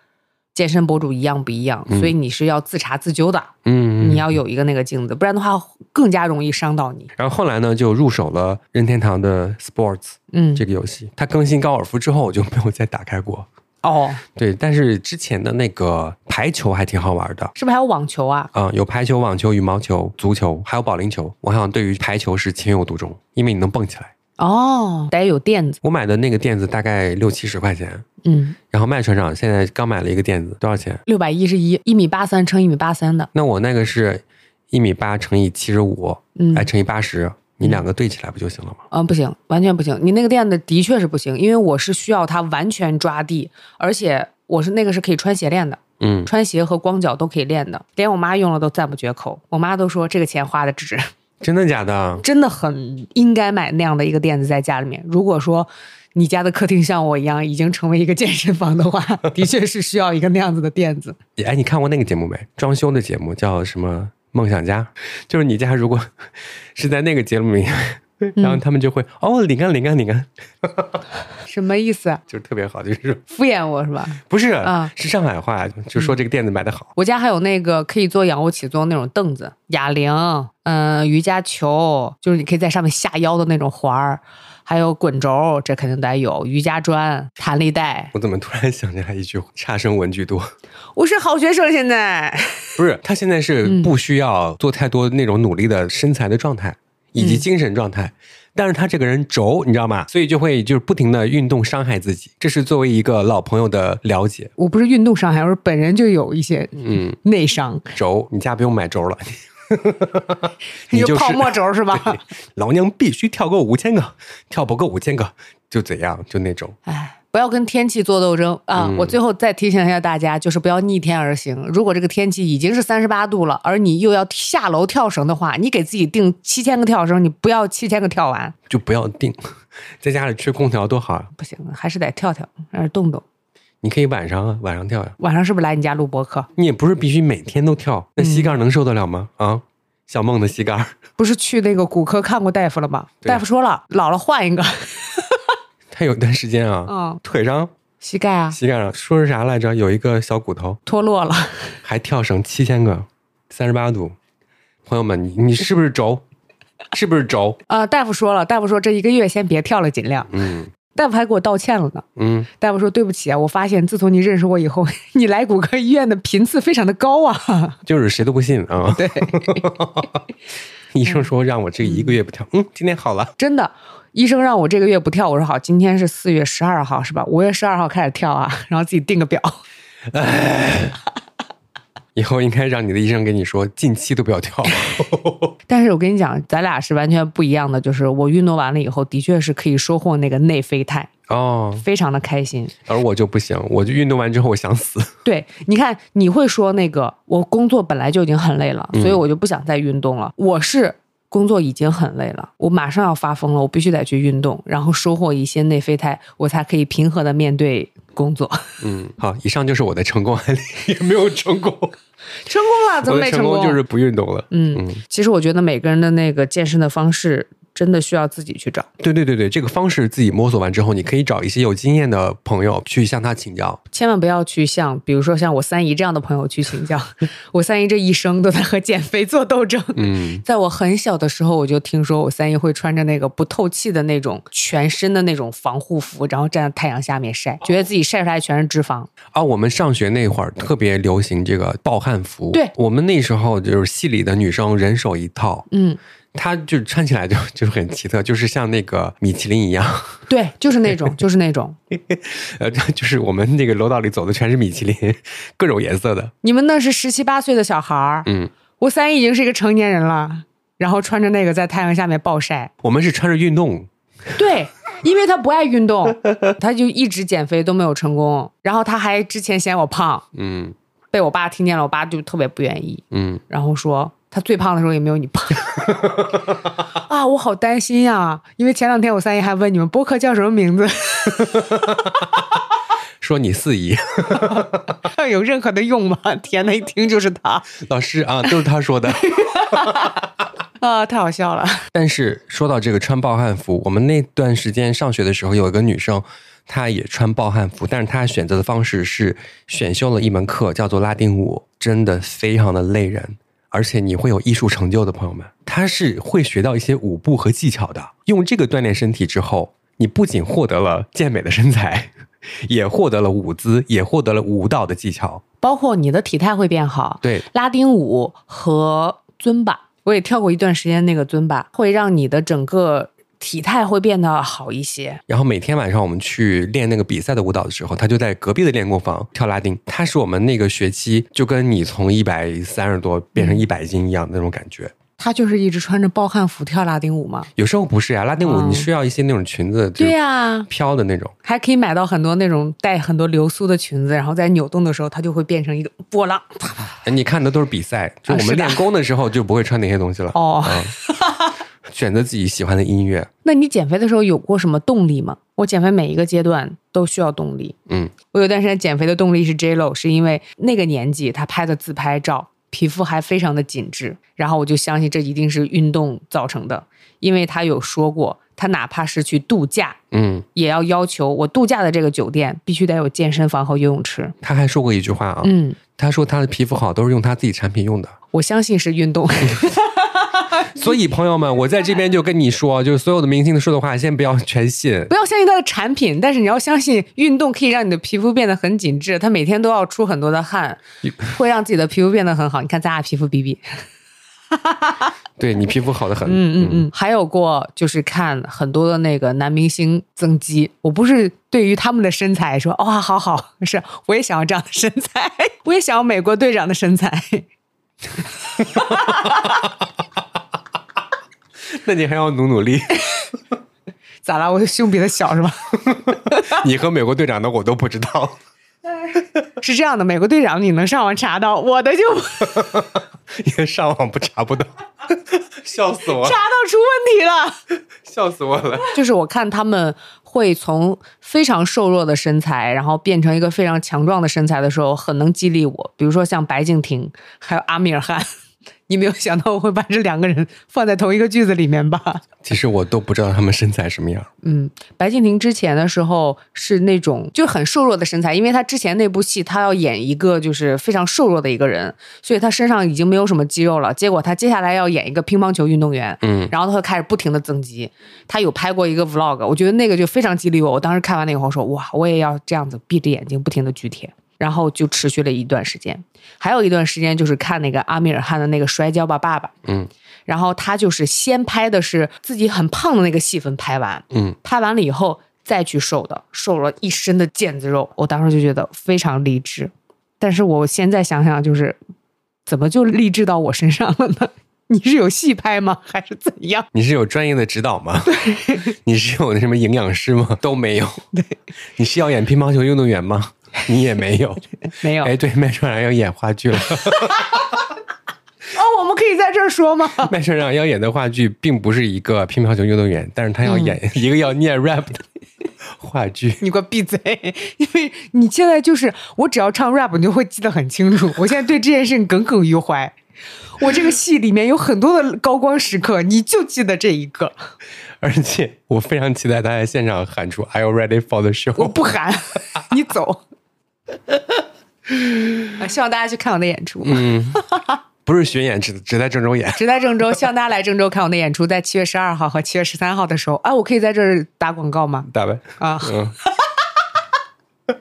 [SPEAKER 2] 健身博主一样不一样，
[SPEAKER 1] 嗯
[SPEAKER 2] 所以你是要自查自纠的。
[SPEAKER 1] 嗯，
[SPEAKER 2] 你要有一个那个镜子，不然的话更加容易伤到你。
[SPEAKER 1] 然后后来呢，就入手了任天堂的 Sports
[SPEAKER 2] 嗯
[SPEAKER 1] 这，个游戏。它更新高尔夫之后，我就没有再打开过。
[SPEAKER 2] 哦，<laughs>
[SPEAKER 1] 对，但是之前的那个排球还挺好玩的。
[SPEAKER 2] 是不是还有网球啊？
[SPEAKER 1] 嗯、有排球、网球、羽毛球、足球，还有保龄球。我好像对于排球是情有独钟，因为你能蹦起来。
[SPEAKER 2] 哦，得有垫子。
[SPEAKER 1] 我买的那个垫子大概六七十块钱，
[SPEAKER 2] 嗯，
[SPEAKER 1] 然后麦船长现在刚买了一个垫子，多少钱？
[SPEAKER 2] 六百一十一，一米八三乘一米八三的。
[SPEAKER 1] 那我那个是一米八乘以七十五，
[SPEAKER 2] 嗯
[SPEAKER 1] 哎，乘以八十，你两个对起来不就行了吗？
[SPEAKER 2] 嗯，不行，完全不行。你那个垫子的确是不行，因为我是需要它完全抓地，而且我是那个是可以穿鞋练的，
[SPEAKER 1] 嗯，
[SPEAKER 2] 穿鞋和光脚都可以练的，连我妈用了都赞不绝口。我妈都说这个钱花的值，
[SPEAKER 1] 真的假的？
[SPEAKER 2] 真的很应该买那样的一个垫子在家里面。如果说你家的客厅像我一样已经成为一个健身房的话，<laughs> 的确是需要一个那样子的垫子。
[SPEAKER 1] 哎，你看过那个节目没？装修的节目叫什么？梦想家，就是你家如果是在那个节目里面，然后他们就会、哦，领啊领啊领啊，<laughs>
[SPEAKER 2] 什么意思？
[SPEAKER 1] 就是特别好，就是
[SPEAKER 2] 敷衍我是吧？
[SPEAKER 1] 不是、
[SPEAKER 2] 啊
[SPEAKER 1] 是上海话，就说这个垫子买的好。
[SPEAKER 2] 我家还有那个可以做仰卧起坐那种凳子，哑铃，嗯、瑜伽球，就是你可以在上面下腰的那种环儿，还有滚轴，这肯定得有，瑜伽砖、弹力带。
[SPEAKER 1] 我怎么突然想起来一句话：差生文具多。
[SPEAKER 2] 我是好学生，现在
[SPEAKER 1] 不是，他现在是
[SPEAKER 2] 嗯
[SPEAKER 1] 不需要做太多那种努力的身材的状态以及
[SPEAKER 2] 嗯
[SPEAKER 1] 精神状态，但是他这个人轴，你知道吗？所以就会就是不停的运动伤害自己。这是作为一个老朋友的了解。
[SPEAKER 2] 我不是运动伤害，我是本人就有一些
[SPEAKER 1] 嗯，
[SPEAKER 2] 内伤，
[SPEAKER 1] 轴，你家不用买轴了，<laughs> 你
[SPEAKER 2] 有
[SPEAKER 1] 就是
[SPEAKER 2] 泡沫轴是吧？
[SPEAKER 1] 老娘必须跳够五千个，跳不够五千个就怎样，就那种。
[SPEAKER 2] 哎，不要跟天气做斗争啊！
[SPEAKER 1] 嗯
[SPEAKER 2] 我最后再提醒一下大家，就是不要逆天而行。如果这个天气已经是三十八度了，而你又要下楼跳绳的话，你给自己定七千个跳绳，你不要七千个跳完，
[SPEAKER 1] 就不要定，<laughs> 在家里吹空调多好啊！
[SPEAKER 2] 不行，还是得跳跳，还是动动。
[SPEAKER 1] 你可以晚上啊，晚上跳呀、
[SPEAKER 2] 晚上是不是来你家录播课？
[SPEAKER 1] 你也不是必须每天都跳，那
[SPEAKER 2] 嗯
[SPEAKER 1] 膝盖能受得了吗？啊，小梦的膝盖，
[SPEAKER 2] 不是去那个骨科看过大夫了吗？
[SPEAKER 1] 啊
[SPEAKER 2] 大夫说了，老了换一个。
[SPEAKER 1] 他有段时间啊，
[SPEAKER 2] 嗯，
[SPEAKER 1] 腿上、
[SPEAKER 2] 膝盖啊
[SPEAKER 1] 膝盖上说是啥来着？有一个小骨头，
[SPEAKER 2] 脱落了。
[SPEAKER 1] 还跳绳七千个，三十八度。朋友们，你你是不是轴？是不是轴？
[SPEAKER 2] 呃，大夫说了，大夫说这一个月先别跳了，尽量。
[SPEAKER 1] 嗯，
[SPEAKER 2] 大夫还给我道歉了呢。
[SPEAKER 1] 嗯，
[SPEAKER 2] 大夫说对不起啊，我发现自从你认识我以后，<laughs> 你来骨科医院的频次非常的高啊。
[SPEAKER 1] 就是谁都不信啊。
[SPEAKER 2] 对，<laughs> <laughs>
[SPEAKER 1] 医生说让我这一个月不跳，嗯，今天好了。<laughs>
[SPEAKER 2] 真的，医生让我这个月不跳，我说好，今天是四月十二号是吧？五月十二号开始跳啊，然后自己定个表。
[SPEAKER 1] 以后应该让你的医生跟你说，近期都不要跳。<laughs>
[SPEAKER 2] 但是我跟你讲，咱俩是完全不一样的，就是我运动完了以后，的确是可以收获那个内啡肽，
[SPEAKER 1] 哦，
[SPEAKER 2] 非常的开心。
[SPEAKER 1] 而我就不行，我就运动完之后我想死。<laughs>
[SPEAKER 2] 对，你看，你会说那个我工作本来就已经很累了，所以我就不想再运动了。我是工作已经很累了，我马上要发疯了，我必须得去运动，然后收获一些内啡肽，我才可以平和的面对工作。
[SPEAKER 1] 嗯，好，以上就是我的成功案例，也 <laughs> 没有成功。
[SPEAKER 2] 成功了，怎么没功？
[SPEAKER 1] 功就是不运动了。
[SPEAKER 2] 嗯，其实我觉得每个人的那个健身的方式真的需要自己去找，
[SPEAKER 1] 对对对对，这个方式自己摸索完之后，你可以找一些有经验的朋友去向他请教。
[SPEAKER 2] 千万不要去向比如说像我三姨这样的朋友去请教。<laughs> 我三姨这一生都在和减肥做斗争。
[SPEAKER 1] 嗯，
[SPEAKER 2] 在我很小的时候，我就听说我三姨会穿着那个不透气的那种全身的那种防护服，然后站在太阳下面晒，觉得自己晒出来全是脂肪。
[SPEAKER 1] 啊，我们上学那会儿特别流行这个暴汗服。
[SPEAKER 2] 对
[SPEAKER 1] 我们那时候就是系里的女生人手一套，
[SPEAKER 2] 嗯，
[SPEAKER 1] 它就穿起来就 <laughs> 就是很奇特，就是像那个米其林一样，<laughs>
[SPEAKER 2] 对，就是那种，<laughs> 就是那种。
[SPEAKER 1] 呃，就是我们那个楼道里走的全是米其林，各种颜色的。
[SPEAKER 2] 你们那是十七八岁的小孩儿，
[SPEAKER 1] 嗯，
[SPEAKER 2] 我三姨已经是一个成年人了，然后穿着那个在太阳下面暴晒。
[SPEAKER 1] 我们是穿着运动，
[SPEAKER 2] 对，因为他不爱运动，他就一直减肥都没有成功。然后他还之前嫌我胖，
[SPEAKER 1] 嗯
[SPEAKER 2] 被我爸听见了，我爸就特别不愿意，
[SPEAKER 1] 嗯，
[SPEAKER 2] 然后说他最胖的时候也没有你胖 <laughs> 啊，我好担心呀、因为前两天我三姨还问你们播客叫什么名字，<laughs>
[SPEAKER 1] 说你四姨 <laughs>
[SPEAKER 2] 有任何的用吗？天呐，一听就是他
[SPEAKER 1] 老师啊，都是他说的。
[SPEAKER 2] 啊，太好笑了。
[SPEAKER 1] 但是说到这个穿暴汗服，我们那段时间上学的时候，有一个女生，她也穿暴汗服，但是她选择的方式是选修了一门课，叫做拉丁舞，真的非常的累人，而且你会有艺术成就的朋友们，他是会学到一些舞步和技巧的。用这个锻炼身体之后，你不仅获得了健美的身材，<laughs> 也获得了舞姿，也获得了舞蹈的技巧。
[SPEAKER 2] 包括你的体态会变好，
[SPEAKER 1] 对，
[SPEAKER 2] 拉丁舞和尊巴，我也跳过一段时间那个尊巴，会让你的整个体态会变得好一些。
[SPEAKER 1] 然后每天晚上我们去练那个比赛的舞蹈的时候，他就在隔壁的练功房跳拉丁。他是我们那个学期就跟你从一百三十多变成一百斤一样的那种感觉。
[SPEAKER 2] 他就是一直穿着暴汗服跳拉丁舞吗？
[SPEAKER 1] 有时候不是呀，拉丁舞
[SPEAKER 2] 哦
[SPEAKER 1] 你需要一些那种裙子，就
[SPEAKER 2] 对呀、
[SPEAKER 1] 飘的那种。
[SPEAKER 2] 还可以买到很多那种带很多流苏的裙子，然后在扭动的时候，它就会变成一个波浪。
[SPEAKER 1] 哎你看的都是比赛，就我们练功的时候就不会穿那些东西了。
[SPEAKER 2] 哦
[SPEAKER 1] 嗯，<laughs> <laughs> 选择自己喜欢的音乐。
[SPEAKER 2] 那你减肥的时候有过什么动力吗？我减肥每一个阶段都需要动力。
[SPEAKER 1] 嗯，
[SPEAKER 2] 我有段时间减肥的动力是 J Lo，是因为那个年纪他拍的自拍照，皮肤还非常的紧致，然后我就相信这一定是运动造成的，因为他有说过，他哪怕是去度假，
[SPEAKER 1] 嗯，
[SPEAKER 2] 也要要求我度假的这个酒店必须得有健身房和游泳池。
[SPEAKER 1] 他还说过一句话啊，
[SPEAKER 2] 嗯，
[SPEAKER 1] 他说他的皮肤好都是用他自己产品用的。
[SPEAKER 2] 我相信是运动。<laughs> <laughs>
[SPEAKER 1] 所以朋友们，我在这边就跟你说，就是所有的明星说的话，先不要全信。
[SPEAKER 2] 不要相信他的产品，但是你要相信运动可以让你的皮肤变得很紧致。他每天都要出很多的汗，会让自己的皮肤变得很好。你看咱俩皮肤比比，
[SPEAKER 1] 对你皮肤好的很。
[SPEAKER 2] 嗯嗯嗯。还有过就是看很多的那个男明星增肌，我不是对于他们的身材说哇、好好，是我也想要这样的身材，<laughs> 我也想要美国队长的身材。<laughs>
[SPEAKER 1] 那你还要努努力。<laughs>
[SPEAKER 2] 咋了？我的胸比他小是吧？<laughs>
[SPEAKER 1] 你和美国队长的我都不知道，
[SPEAKER 2] 是这样的，美国队长你能上网查到，我的就查
[SPEAKER 1] 也上网不查不到，<laughs> 笑死我了，
[SPEAKER 2] 到出问题了。<laughs>
[SPEAKER 1] 笑死我了。
[SPEAKER 2] 就是我看他们会从非常瘦弱的身材，然后变成一个非常强壮的身材的时候，很能激励我。比如说像白敬亭，还有阿米尔汗，你没有想到我会把这两个人放在同一个句子里面吧？<laughs>
[SPEAKER 1] 其实我都不知道他们身材什么样。
[SPEAKER 2] 嗯，白敬亭之前的时候是那种就很瘦弱的身材，因为他之前那部戏他要演一个就是非常瘦弱的一个人，所以他身上已经没有什么肌肉了。结果他接下来要演一个乒乓球运动员，
[SPEAKER 1] 嗯，
[SPEAKER 2] 然后他会开始不停的增肌。他有拍过一个 vlog，我觉得那个就非常激励我。我当时看完了以后说，哇，我也要这样子闭着眼睛不停的举铁。然后就持续了一段时间，还有一段时间就是看那个阿米尔汗的那个《摔跤吧，爸爸》。
[SPEAKER 1] 嗯，
[SPEAKER 2] 然后他就是先拍的是自己很胖的那个戏份，拍完，
[SPEAKER 1] 嗯，
[SPEAKER 2] 拍完了以后再去瘦的，瘦了一身的腱子肉。我当时就觉得非常励志，但是我现在想想，就是怎么就励志到我身上了呢？<laughs> 你是有戏拍吗？<laughs> 还是怎样？
[SPEAKER 1] 你是有专业的指导吗？对，<laughs> 你是有那什么营养师吗？都没有。
[SPEAKER 2] 对，
[SPEAKER 1] 你是要演乒乓球运动员吗？你也没有，<laughs>
[SPEAKER 2] 没有。
[SPEAKER 1] 哎，对，麦船长要演话剧了。<laughs>
[SPEAKER 2] 哦，我们可以在这儿说吗？<laughs>
[SPEAKER 1] 麦船长要演的话剧并不是一个乒乓球运动员，但是他要演一个要念 rap 的话剧。
[SPEAKER 2] 你给我闭嘴！因为你现在就是我只要唱 rap，你就会记得很清楚。我现在对这件事情耿耿于怀。我这个戏里面有很多的高光时刻，你就记得这一个。
[SPEAKER 1] 而且我非常期待他在现场喊出 "Are you ready for the show？"
[SPEAKER 2] 我不喊，你走。<laughs> 希望大家去看我的演出。
[SPEAKER 1] 嗯，不是巡演，只只在郑州演，<laughs>
[SPEAKER 2] 只在郑州。希望大家来郑州看我的演出，在七月十二号和七月十三号的时候。哎，我可以在这儿打广告吗？
[SPEAKER 1] 打呗。
[SPEAKER 2] 啊。
[SPEAKER 1] 嗯。<laughs>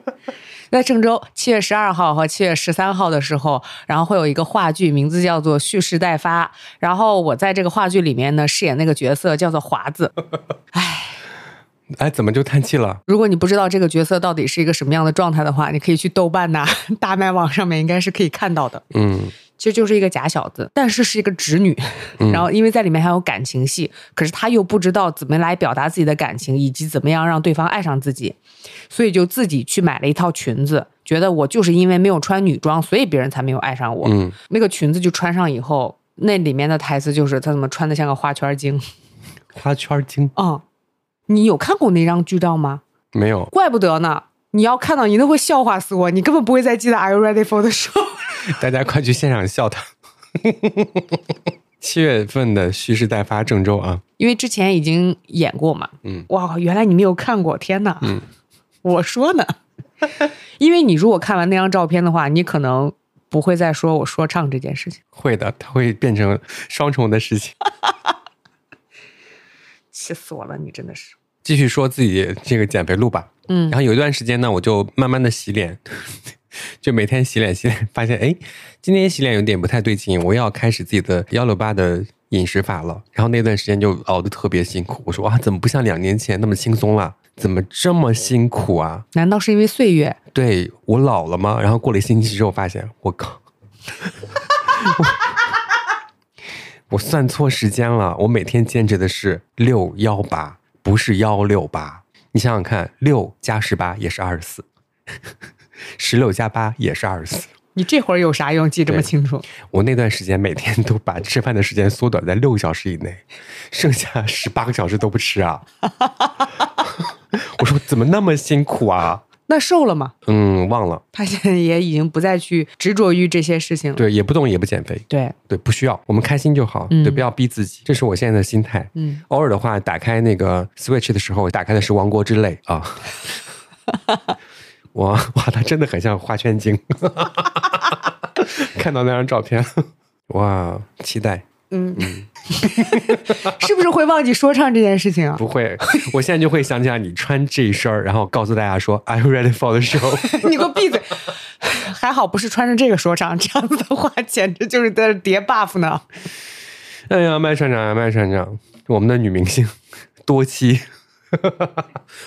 [SPEAKER 2] 在郑州七月十二号和七月十三号的时候，然后会有一个话剧，名字叫做《蓄势待发》。然后我在这个话剧里面呢，饰演那个角色叫做华子。唉。
[SPEAKER 1] 哎，怎么就叹气了？
[SPEAKER 2] 如果你不知道这个角色到底是一个什么样的状态的话，你可以去豆瓣呐、<laughs> 大麦网上面应该是可以看到的。
[SPEAKER 1] 嗯，
[SPEAKER 2] 其实就是一个假小子，但是是一个直女。<laughs> 然后因为在里面还有感情戏，可是他又不知道怎么来表达自己的感情，以及怎么样让对方爱上自己，所以就自己去买了一套裙子，觉得我就是因为没有穿女装，所以别人才没有爱上我。
[SPEAKER 1] 嗯，
[SPEAKER 2] 那个裙子就穿上以后，那里面的台词就是他怎么穿的像个花圈精。
[SPEAKER 1] 花圈精。
[SPEAKER 2] 嗯。你有看过那张剧照吗？
[SPEAKER 1] 没有，
[SPEAKER 2] 怪不得呢。你要看到，你都会笑话死我。你根本不会再记得 “Are you ready for the show？” <laughs>
[SPEAKER 1] 大家快去现场笑他。<laughs> 七月份的蓄势待发郑州啊，
[SPEAKER 2] 因为之前已经演过嘛。
[SPEAKER 1] 嗯，
[SPEAKER 2] 哇，原来你没有看过，天哪！
[SPEAKER 1] 嗯，
[SPEAKER 2] 我说呢，<laughs> 因为你如果看完那张照片的话，你可能不会再说我说唱这件事情。
[SPEAKER 1] 会的，它会变成双重的事情。
[SPEAKER 2] 气死我了！你真的是。
[SPEAKER 1] 继续说自己这个减肥路吧，
[SPEAKER 2] 嗯，
[SPEAKER 1] 然后有一段时间呢，我就慢慢的洗脸，<laughs> 就每天洗脸洗脸，发现哎，今天洗脸有点不太对劲，我要开始自己的幺六八的饮食法了。然后那段时间就熬得特别辛苦，我说哇，怎么不像两年前那么轻松了？怎么这么辛苦啊？
[SPEAKER 2] 难道是因为岁月？
[SPEAKER 1] 对我老了吗？然后过了一星期之后，发现我靠，<laughs> 我 <laughs> 我算错时间了，我每天坚持的是六幺八。不是幺六八，你想想看，六加十八也是二十四，十六加八也是二十四。
[SPEAKER 2] 你这会儿有啥用记这么清楚？
[SPEAKER 1] 我那段时间每天都把吃饭的时间缩短在六个小时以内，剩下十八个小时都不吃啊！<laughs> 我说怎么那么辛苦啊？
[SPEAKER 2] 那瘦了吗？
[SPEAKER 1] 嗯，忘了。
[SPEAKER 2] 他现在也已经不再去执着于这些事情了。
[SPEAKER 1] 对，也不动，也不减肥。
[SPEAKER 2] 对
[SPEAKER 1] 对，不需要，我们开心就好。对，不要逼自己，这是我现在的心态。
[SPEAKER 2] 嗯，
[SPEAKER 1] 偶尔的话，打开那个 Switch 的时候，打开的是《王国之泪》啊。<laughs> 哇哇，他真的很像花圈精。<laughs> 看到那张照片，哇，期待。
[SPEAKER 2] 嗯，<laughs> 是不是会忘记说唱这件事情啊？
[SPEAKER 1] 不会，我现在就会想起来你穿这一身然后告诉大家说 <laughs> “Are you ready for the show？” <laughs>
[SPEAKER 2] 你给我闭嘴！还好不是穿着这个说唱，这样子的话简直就是在叠 buff 呢。
[SPEAKER 1] 哎呀，麦船长，麦船长，我们的女明星多妻。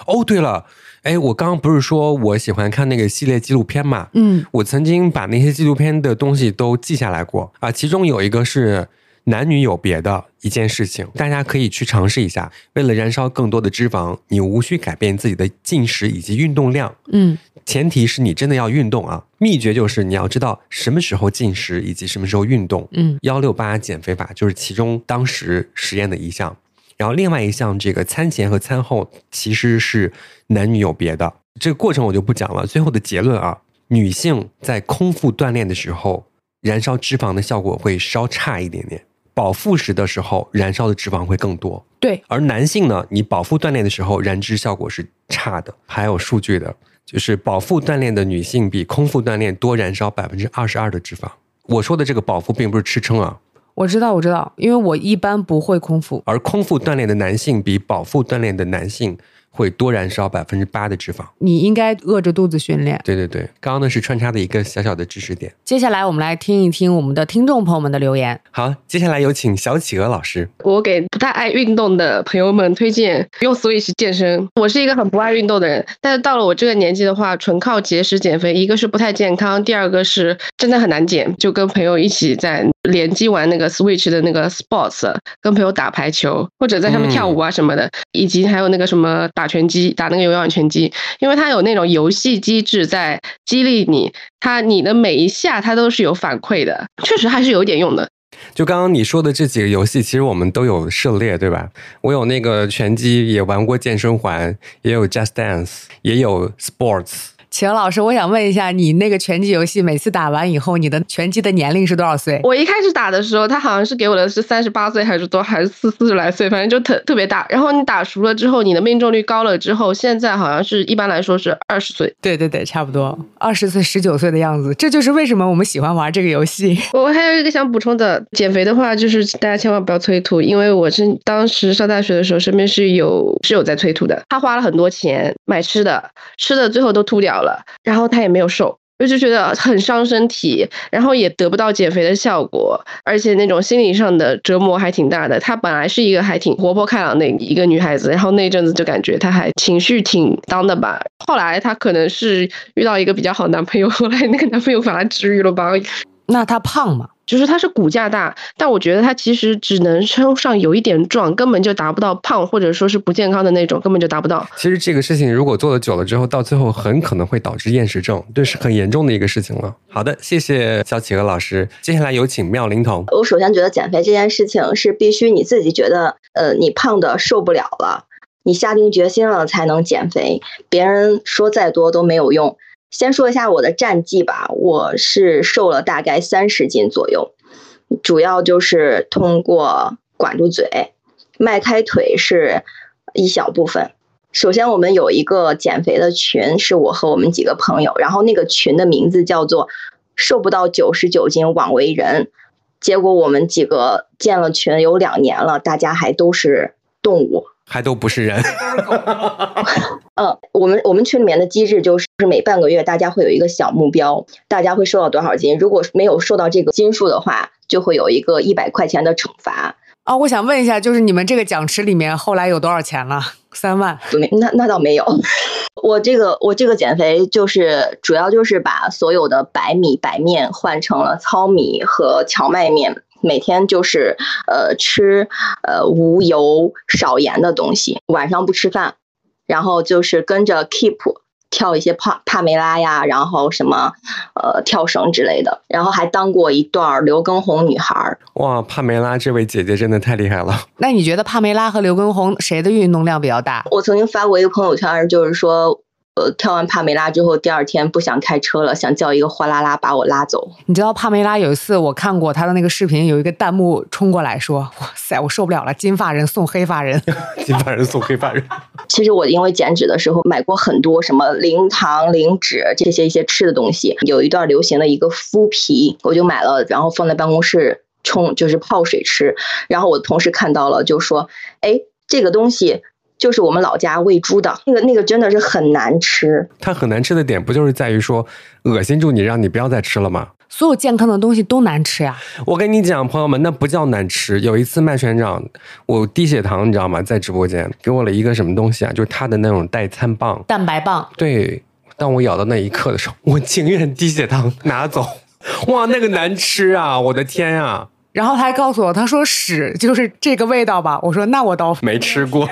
[SPEAKER 1] 哦，对了，哎，我刚刚不是说我喜欢看那个系列纪录片嘛？
[SPEAKER 2] 嗯，
[SPEAKER 1] 我曾经把那些纪录片的东西都记下来过啊，其中有一个是。男女有别的一件事情，大家可以去尝试一下。为了燃烧更多的脂肪，你无需改变自己的进食以及运动量。
[SPEAKER 2] 嗯，
[SPEAKER 1] 前提是你真的要运动啊。秘诀就是你要知道什么时候进食以及什么时候运动。
[SPEAKER 2] 嗯，
[SPEAKER 1] 幺六八减肥法就是其中当时实验的一项。然后另外一项，这个餐前和餐后其实是男女有别的。这个过程我就不讲了。最后的结论啊，女性在空腹锻炼的时候。燃烧脂肪的效果会稍差一点点。饱腹时的时候，燃烧的脂肪会更多。
[SPEAKER 2] 对，
[SPEAKER 1] 而男性呢，你饱腹锻炼的时候，燃脂效果是差的。还有数据的，就是饱腹锻炼的女性比空腹锻炼多燃烧百分之二十二的脂肪。我说的这个饱腹并不是吃撑啊，
[SPEAKER 2] 我知道，我知道，因为我一般不会空腹。
[SPEAKER 1] 而空腹锻炼的男性比饱腹锻炼的男性会多燃烧百分之八的脂肪。
[SPEAKER 2] 你应该饿着肚子训练。
[SPEAKER 1] 对对对，刚刚呢是穿插的一个小小的知识点。
[SPEAKER 2] 接下来我们来听一听我们的听众朋友们的留言。
[SPEAKER 1] 好，接下来有请小企鹅老师。
[SPEAKER 3] 我给不太爱运动的朋友们推荐用 Switch 健身。我是一个很不爱运动的人，但是到了我这个年纪的话，纯靠节食减肥，一个是不太健康，第二个是真的很难减。就跟朋友一起在联机玩那个 Switch 的那个 Sports，跟朋友打排球或者在上面跳舞啊什么的，以及还有那个什么打打拳击，打那个有氧拳击，因为它有那种游戏机制在激励你，它你的每一下它都是有反馈的，确实还是有点用的。
[SPEAKER 1] 就刚刚你说的这几个游戏，其实我们都有涉猎，对吧？我有那个拳击，也玩过健身环，也有 Just Dance，也有 Sports。
[SPEAKER 2] 企鹅老师，我想问一下，你那个拳击游戏每次打完以后，你的拳击的年龄是多少岁？
[SPEAKER 3] 我一开始打的时候，他好像是给我的是三十八岁还是多，还是四四十来岁，反正就特特别大。然后你打熟了之后，你的命中率高了之后，现在好像是一般来说是二十岁。
[SPEAKER 2] 对对对，差不多二十岁、十九岁的样子。这就是为什么我们喜欢玩这个游戏。<laughs>
[SPEAKER 3] 我还有一个想补充的，减肥的话，就是大家千万不要催吐，因为我是当时上大学的时候，身边是有是有在催吐的。他花了很多钱买吃的，吃的最后都吐掉了，然后她也没有瘦。我就觉得很伤身体，然后也得不到减肥的效果，而且那种心理上的折磨还挺大的。她本来是一个还挺活泼开朗的一个女孩子，然后那阵子就感觉她还情绪挺当的吧。后来她可能是遇到一个比较好男朋友，后来那个男朋友把她治愈了吧。
[SPEAKER 2] 那他胖吗？
[SPEAKER 3] 就是他是骨架大，但我觉得他其实只能称上有一点壮，根本就达不到胖或者说是不健康的那种，根本就达不到。
[SPEAKER 1] 其实这个事情如果做的久了之后，到最后很可能会导致厌食症，这是很严重的一个事情了。好的，谢谢小企鹅老师。接下来有请妙龄童。
[SPEAKER 4] 我首先觉得减肥这件事情是必须你自己觉得，呃，你胖的受不了了，你下定决心了才能减肥，别人说再多都没有用。先说一下我的战绩吧，我是瘦了大概三十斤左右，主要就是通过管住嘴、迈开腿是一小部分。首先，我们有一个减肥的群，是我和我们几个朋友，然后那个群的名字叫做“瘦不到九十九斤枉为人”。结果我们几个建了群有两年了，大家还都是动物。
[SPEAKER 1] 还都不是人，<laughs>
[SPEAKER 4] 嗯，我们我们群里面的机制就是每半个月大家会有一个小目标，大家会瘦到多少斤？如果没有瘦到这个斤数的话，就会有一个一百块钱的惩罚。
[SPEAKER 2] 啊，我想问一下，就是你们这个奖池里面后来有多少钱了？<laughs> 三万？
[SPEAKER 4] 没，那那倒没有。<laughs> 我这个我这个减肥就是主要就是把所有的白米白面换成了糙米和荞麦面。每天就是呃吃呃无油少盐的东西，晚上不吃饭，然后就是跟着 Keep 跳一些帕帕梅拉呀，然后什么呃跳绳之类的，然后还当过一段刘畊宏女孩。
[SPEAKER 1] 哇，帕梅拉这位姐姐真的太厉害了。
[SPEAKER 2] 那你觉得帕梅拉和刘畊宏谁的运动量比较大？
[SPEAKER 4] 我曾经发过一个朋友圈，就是说。呃，跳完帕梅拉之后，第二天不想开车了，想叫一个货拉拉把我拉走。
[SPEAKER 2] 你知道帕梅拉有一次我看过她的那个视频，有一个弹幕冲过来说：“哇塞，我受不了了，金发人送黑发人，<laughs>
[SPEAKER 1] 金发人送黑发人。<laughs> ”
[SPEAKER 4] 其实我因为减脂的时候买过很多什么零糖、零脂这些一些吃的东西，有一段流行的一个麸皮，我就买了，然后放在办公室冲，就是泡水吃。然后我同事看到了就说：“哎，这个东西。”就是我们老家喂猪的那个，那个真的是很难吃。
[SPEAKER 1] 它很难吃的点不就是在于说恶心住你，让你不要再吃了吗？
[SPEAKER 2] 所有健康的东西都难吃呀！
[SPEAKER 1] 我跟你讲，朋友们，那不叫难吃。有一次麦船长，我低血糖，你知道吗？在直播间给我了一个什么东西啊？就是他的那种代餐棒，
[SPEAKER 2] 蛋白棒。
[SPEAKER 1] 对，当我咬到那一刻的时候，我情愿低血糖拿走。<laughs> 哇，那个难吃啊！我的天呀！
[SPEAKER 2] 然后他还告诉我，他说屎就是这个味道吧？我说那我倒
[SPEAKER 1] 没吃过。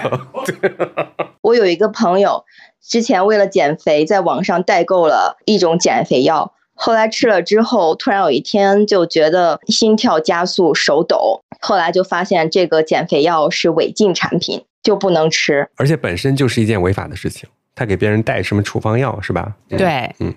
[SPEAKER 1] <laughs>
[SPEAKER 4] 我有一个朋友，之前为了减肥，在网上代购了一种减肥药，后来吃了之后，突然有一天就觉得心跳加速、手抖，后来就发现这个减肥药是违禁产品，就不能吃，
[SPEAKER 1] 而且本身就是一件违法的事情。他给别人带什么处方药是吧？
[SPEAKER 2] 对，
[SPEAKER 1] 嗯，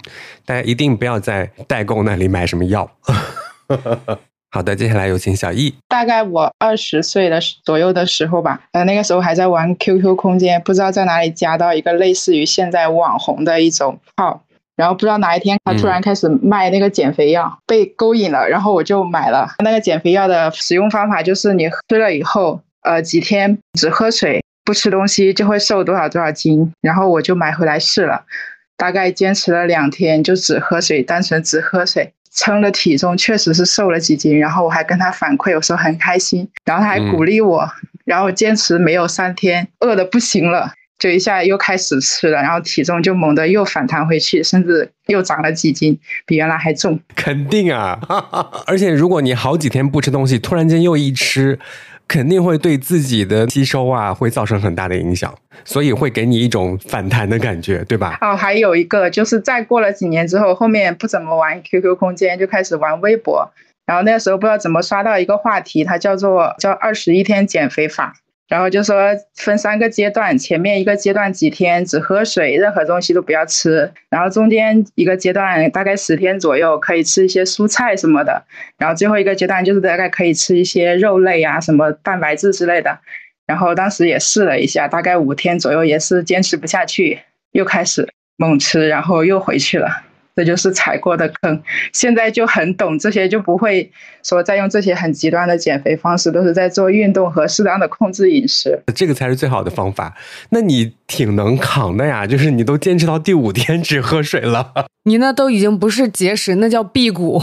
[SPEAKER 1] 大家一定不要在代购那里买什么药。<laughs> 好的，接下来有请小易。
[SPEAKER 5] 大概我二十岁的左右的时候吧，呃，那个时候还在玩 QQ 空间，不知道在哪里加到一个类似于现在网红的一种号，然后不知道哪一天他突然开始卖那个减肥药，被勾引了，然后我就买了。那个减肥药的使用方法就是你吃了以后，呃，几天只喝水不吃东西就会瘦多少多少斤，然后我就买回来试了，大概坚持了两天，就只喝水，单纯只喝水。称了体重，确实是瘦了几斤，然后我还跟他反馈，我说很开心，然后他还鼓励我，然后坚持没有三天，饿的不行了，就一下又开始吃了，然后体重就猛地又反弹回去，甚至又长了几斤，比原来还重。
[SPEAKER 1] 肯定啊，<laughs> 而且如果你好几天不吃东西，突然间又一吃。肯定会对自己的吸收啊，会造成很大的影响，所以会给你一种反弹的感觉，对吧？
[SPEAKER 5] 哦，还有一个就是再过了几年之后，后面不怎么玩 QQ 空间，就开始玩微博，然后那时候不知道怎么刷到一个话题，它叫做叫二十一天减肥法。然后就说分三个阶段，前面一个阶段几天只喝水，任何东西都不要吃。然后中间一个阶段大概十天左右可以吃一些蔬菜什么的。然后最后一个阶段就是大概可以吃一些肉类啊，什么蛋白质之类的。然后当时也试了一下，大概五天左右也是坚持不下去，又开始猛吃，然后又回去了。这就是踩过的坑，现在就很懂这些，就不会说再用这些很极端的减肥方式，都是在做运动和适当的控制饮食，
[SPEAKER 1] 这个才是最好的方法。那你挺能扛的呀，就是你都坚持到第五天只喝水了，
[SPEAKER 2] 你那都已经不是节食，那叫辟谷，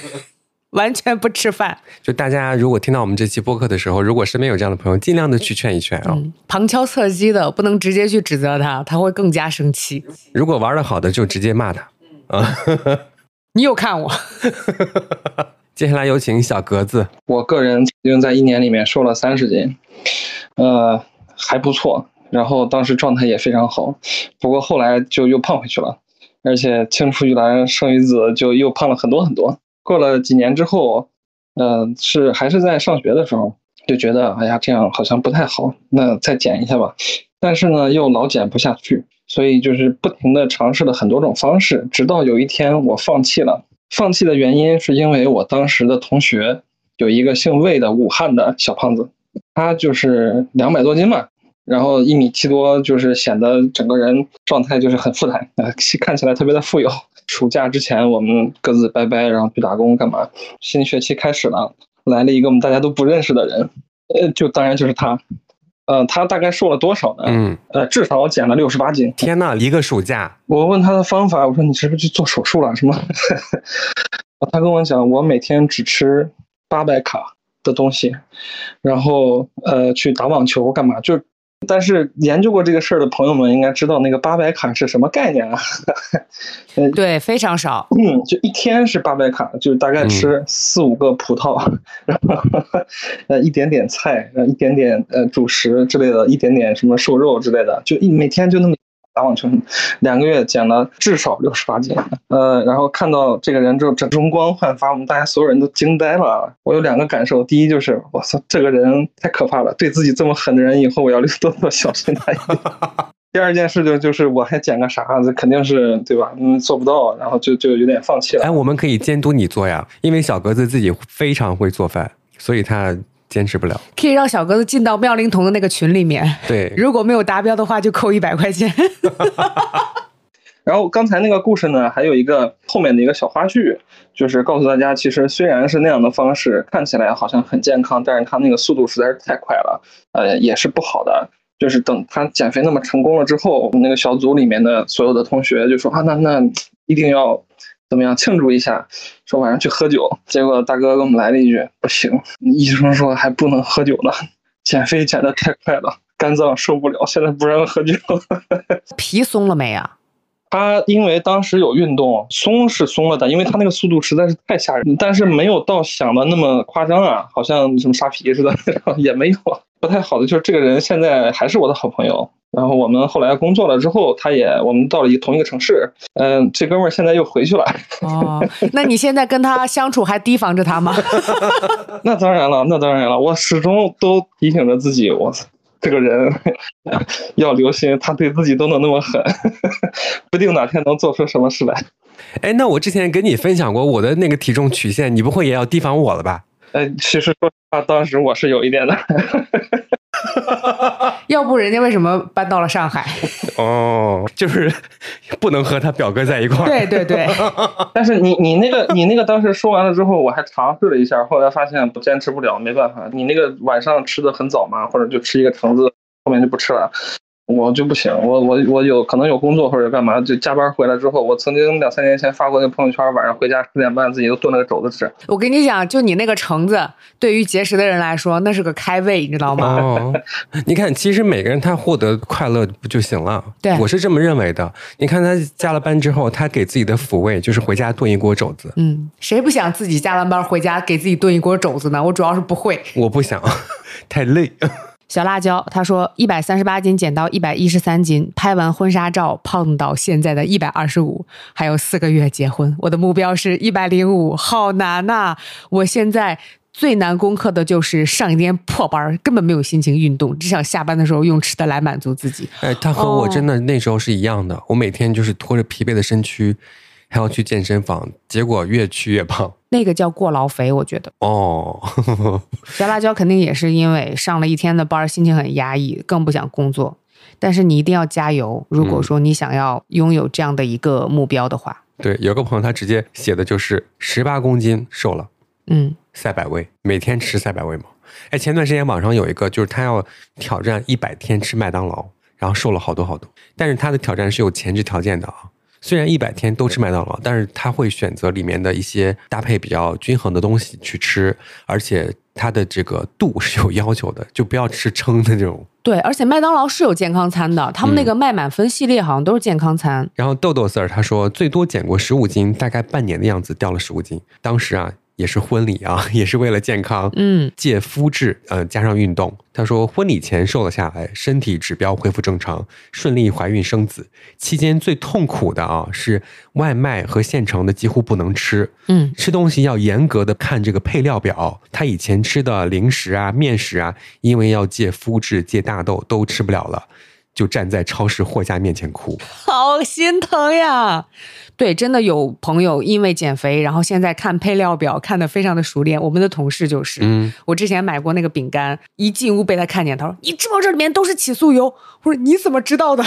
[SPEAKER 2] <laughs> 完全不吃饭。
[SPEAKER 1] 就大家如果听到我们这期播客的时候，如果身边有这样的朋友，尽量的去劝一劝啊。
[SPEAKER 2] 旁敲侧击的，不能直接去指责他，他会更加生气。
[SPEAKER 1] 如果玩的好的，就直接骂他。啊，<laughs>
[SPEAKER 2] 你有看我？<laughs>
[SPEAKER 1] 接下来有请小格子。
[SPEAKER 6] 我个人曾经在一年里面瘦了三十斤，呃，还不错。然后当时状态也非常好，不过后来就又胖回去了，而且青出于蓝胜于紫，就又胖了很多很多。过了几年之后，呃，是还是在上学的时候，就觉得哎呀，这样好像不太好，那再减一下吧。但是呢，又老减不下去。所以就是不停的尝试了很多种方式，直到有一天我放弃了。放弃的原因是因为我当时的同学有一个姓魏的武汉的小胖子，他就是两百多斤嘛，然后一米七多，就是显得整个人状态就是很富态，呃，看起来特别的富有。暑假之前我们各自拜拜，然后去打工干嘛？新学期开始了，来了一个我们大家都不认识的人，呃，就当然就是他。呃，他大概瘦了多少呢？嗯，呃，至少减了六十八斤。
[SPEAKER 1] 天呐，一个暑假！
[SPEAKER 6] 我问他的方法，我说你是不是去做手术了？什么？<laughs> 他跟我讲，我每天只吃八百卡的东西，然后呃，去打网球干嘛？就。但是研究过这个事儿的朋友们应该知道，那个八百卡是什么概念啊？<laughs>
[SPEAKER 2] 对，非常少。
[SPEAKER 6] 嗯，就一天是八百卡，就大概吃四五个葡萄，<laughs> 然后呃一点点菜，然后一点点呃主食之类的，一点点什么瘦肉之类的，就一每天就那么。打网球，两个月减了至少六十八斤，呃，然后看到这个人之后，整容光焕发，我们大家所有人都惊呆了。我有两个感受，第一就是，我操，这个人太可怕了，对自己这么狠的人，以后我要多多小心他一点。<laughs> 第二件事情就是我还减个啥，这肯定是对吧？嗯，做不到，然后就就有点放弃了。
[SPEAKER 1] 哎，我们可以监督你做呀，因为小格子自己非常会做饭，所以他。坚持不了，
[SPEAKER 2] 可以让小格子进到妙龄童的那个群里面。
[SPEAKER 1] 对，
[SPEAKER 2] 如果没有达标的话，就扣一百块钱。<laughs>
[SPEAKER 6] 然后刚才那个故事呢，还有一个后面的一个小花絮，就是告诉大家，其实虽然是那样的方式，看起来好像很健康，但是他那个速度实在是太快了，呃，也是不好的。就是等他减肥那么成功了之后，我们那个小组里面的所有的同学就说啊，那那一定要。怎么样庆祝一下？说晚上去喝酒，结果大哥给我们来了一句：“不行，医生说还不能喝酒呢，<laughs> 减肥减的太快了，肝脏受不了，现在不让喝酒。<laughs> ”
[SPEAKER 2] 皮松了没啊？
[SPEAKER 6] 他因为当时有运动，松是松了的，因为他那个速度实在是太吓人，但是没有到想的那么夸张啊，好像什么沙皮似的，<laughs> 也没有。不太好的就是这个人现在还是我的好朋友。然后我们后来工作了之后，他也我们到了一同一个城市。嗯，这哥们儿现在又回去了。
[SPEAKER 2] 哦，那你现在跟他相处还提防着他吗？<laughs>
[SPEAKER 6] 那当然了，那当然了，我始终都提醒着自己，我这个人 <laughs> 要留心，他对自己都能那么狠，<laughs> 不定哪天能做出什么事来。
[SPEAKER 1] 哎，那我之前跟你分享过我的那个体重曲线，你不会也要提防我了吧？
[SPEAKER 6] 哎，其实说实话，当时我是有一点的。<laughs>
[SPEAKER 2] 要不人家为什么搬到了上海？
[SPEAKER 1] 哦，就是不能和他表哥在一块儿。
[SPEAKER 2] 对对对，<laughs>
[SPEAKER 6] 但是你你那个你那个当时说完了之后，我还尝试了一下，后来发现不坚持不了，没办法。你那个晚上吃的很早嘛，或者就吃一个橙子，后面就不吃了。我就不行，我我我有可能有工作或者干嘛，就加班回来之后，我曾经两三年前发过那朋友圈，晚上回家十点半自己都炖了个肘子吃。
[SPEAKER 2] 我跟你讲，就你那个橙子，对于节食的人来说，那是个开胃，你知道吗？
[SPEAKER 1] 哦，你看，其实每个人他获得快乐不就行了？
[SPEAKER 2] 对
[SPEAKER 1] 我是这么认为的。你看他加了班之后，他给自己的抚慰就是回家炖一锅肘子。
[SPEAKER 2] 嗯，谁不想自己加完班回家给自己炖一锅肘子呢？我主要是不会。
[SPEAKER 1] 我不想，<laughs> 太累。
[SPEAKER 2] 小辣椒他说，一百三十八斤减到一百一十三斤，拍完婚纱照胖到现在的一百二十五，还有四个月结婚。我的目标是一百零五，好难呐、我现在最难攻克的就是上一天破班儿，根本没有心情运动，只想下班的时候用吃的来满足自己。
[SPEAKER 1] 哎，他和我真的那时候是一样的。我每天就是拖着疲惫的身躯，还要去健身房，结果越去越胖。
[SPEAKER 2] 那个叫过劳肥，我觉得
[SPEAKER 1] 哦，<laughs>
[SPEAKER 2] 小辣椒肯定也是因为上了一天的班，心情很压抑，更不想工作。但是你一定要加油，如果说你想要拥有这样的一个目标的话，
[SPEAKER 1] 对，有个朋友他直接写的就是十八公斤瘦了，
[SPEAKER 2] 嗯，
[SPEAKER 1] 赛百味，每天吃赛百味吗。哎，前段时间网上有一个，就是他要挑战一百天吃麦当劳，然后瘦了好多好多。但是他的挑战是有前置条件的啊。虽然一百天都吃麦当劳，但是他会选择里面的一些搭配比较均衡的东西去吃，而且它的这个度是有要求的，就不要吃撑的这种。
[SPEAKER 2] 对，而且麦当劳是有健康餐的，他们那个麦满分系列好像都是健康餐。
[SPEAKER 1] 然后豆豆 Sir 他说最多减过十五斤，大概半年的样子掉了十五斤。当时啊也是婚礼啊，<laughs> 也是为了健康，
[SPEAKER 2] 嗯，
[SPEAKER 1] 戒麸质，呃加上运动。他说婚礼前瘦了下来，身体指标恢复正常，顺利怀孕生子。期间最痛苦的啊是外卖和现成的几乎不能吃，
[SPEAKER 2] 嗯，
[SPEAKER 1] 吃东西要严格的看这个配料表。他以前吃的零食啊、面食啊，因为要戒麸质、戒大豆，都吃不了了。就站在超市货架面前哭，
[SPEAKER 2] 好心疼呀！对，真的有朋友因为减肥，然后现在看配料表看得非常的熟练。我们的同事就是，
[SPEAKER 1] 嗯，
[SPEAKER 2] 我之前买过那个饼干，一进屋被他看见，他说：“你知不知道这里面都是起酥油？”我说：“你怎么知道的？”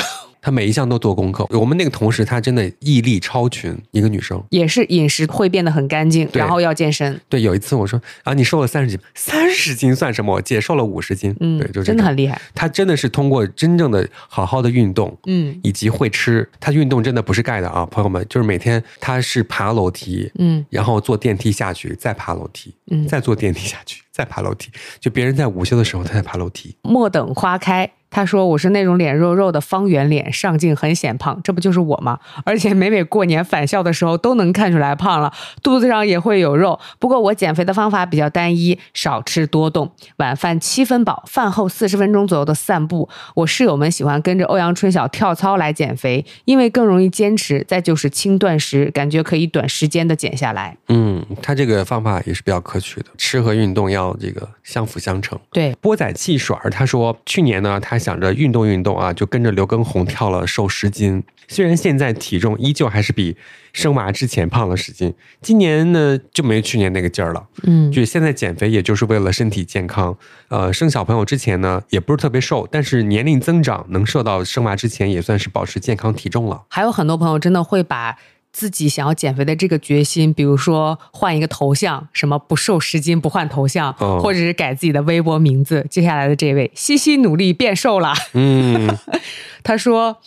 [SPEAKER 1] 他每一项都做功课。我们那个同事，她真的毅力超群，一个女生。
[SPEAKER 2] 也是饮食会变得很干净，然后要健身，
[SPEAKER 1] 对，有一次我说啊，你瘦了三十斤，三十斤算什么？我姐瘦了五十斤，
[SPEAKER 2] 嗯，
[SPEAKER 1] 对，就这
[SPEAKER 2] 真的很厉害，
[SPEAKER 1] 她真的是通过真正的好好的运动，
[SPEAKER 2] 嗯
[SPEAKER 1] 以及会吃，她运动真的不是盖的啊，朋友们，就是每天她是爬楼梯，
[SPEAKER 2] 嗯
[SPEAKER 1] 然后坐电梯下去，再爬楼梯，
[SPEAKER 2] 嗯
[SPEAKER 1] 再坐电梯下去，再爬楼梯，就别人在午休的时候，她在爬楼梯。
[SPEAKER 2] 莫等花开。他说：“我是那种脸肉肉的方圆脸，上镜很显胖，这不就是我吗？而且每每过年返校的时候都能看出来胖了，肚子上也会有肉。不过我减肥的方法比较单一，少吃多动，晚饭七分饱，饭后四十分钟左右的散步。我室友们喜欢跟着欧阳春晓跳操来减肥，因为更容易坚持。再就是轻断食，感觉可以短时间的减下来。
[SPEAKER 1] 嗯，他这个方法也是比较可取的，吃和运动要这个相辅相成。
[SPEAKER 2] 对，
[SPEAKER 1] 波仔汽水儿他说，去年呢，他想着运动运动啊，就跟着刘畊宏跳了瘦十斤。虽然现在体重依旧还是比生娃之前胖了十斤，今年呢就没去年那个劲儿了。
[SPEAKER 2] 嗯
[SPEAKER 1] 就是现在减肥，也就是为了身体健康。呃，生小朋友之前呢，也不是特别瘦，但是年龄增长能瘦到生娃之前，也算是保持健康体重了。
[SPEAKER 2] 还有很多朋友真的会把自己想要减肥的这个决心，比如说换一个头像，什么不瘦十斤不换头像，
[SPEAKER 1] 哦
[SPEAKER 2] 或者是改自己的微博名字。接下来的这位，西西努力变瘦了。
[SPEAKER 1] 嗯，<laughs>
[SPEAKER 2] 他说。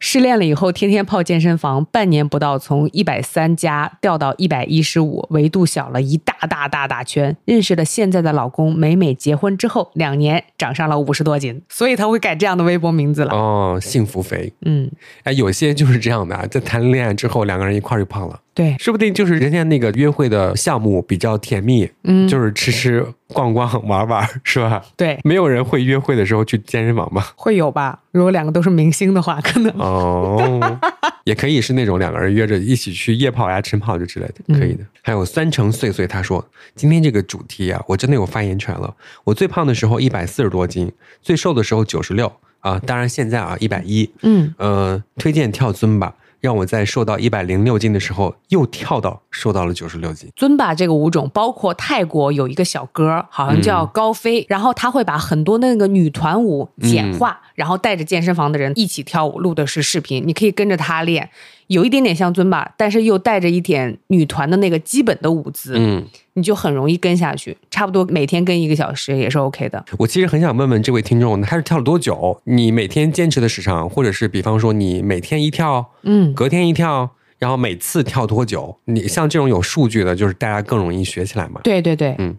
[SPEAKER 2] 失恋了以后，天天泡健身房，半年不到，从一百三加掉到一百一十五，维度小了一大大大大圈。认识了现在的老公，美美结婚之后，两年长上了五十多斤，所以他会改这样的微博名字了。
[SPEAKER 1] 哦，幸福肥。
[SPEAKER 2] 嗯，
[SPEAKER 1] 哎，有些就是这样的啊，在谈恋爱之后，两个人一块儿就胖了。
[SPEAKER 2] 对，
[SPEAKER 1] 说不定就是人家那个约会的项目比较甜蜜，
[SPEAKER 2] 嗯，
[SPEAKER 1] 就是吃吃逛逛玩玩，<laughs> 是吧？
[SPEAKER 2] 对，
[SPEAKER 1] 没有人会约会的时候去健身房吧？
[SPEAKER 2] 会有吧？如果两个都是明星的话，<laughs> 可能
[SPEAKER 1] 哦，也可以是那种两个人约着一起去夜跑呀、晨跑就之类的，可以的。还有酸橙碎碎，他说今天这个主题啊，我真的有发言权了。我最胖的时候一百四十多斤，最瘦的时候九十六啊，当然现在啊一百一。
[SPEAKER 2] 嗯，
[SPEAKER 1] 呃，推荐跳尊吧，让我在瘦到一百零六斤的时候又跳到瘦到了九十六斤。
[SPEAKER 2] 尊巴这个舞种，包括泰国有一个小哥，好像叫高飞，然后他会把很多那个女团舞简化，然后带着健身房的人一起跳舞，录的是视频，你可以跟着他练，有一点点像尊巴，但是又带着一点女团的那个基本的舞姿，
[SPEAKER 1] 嗯，
[SPEAKER 2] 你就很容易跟下去，差不多每天跟一个小时也是 OK 的。
[SPEAKER 1] 我其实很想问问这位听众，他是跳了多久？你每天坚持的时长，或者是比方说你每天一跳，
[SPEAKER 2] 嗯，
[SPEAKER 1] 隔天一跳，然后每次跳多久？你像这种有数据的，就是大家更容易学起来嘛。
[SPEAKER 2] 对对对，
[SPEAKER 1] 嗯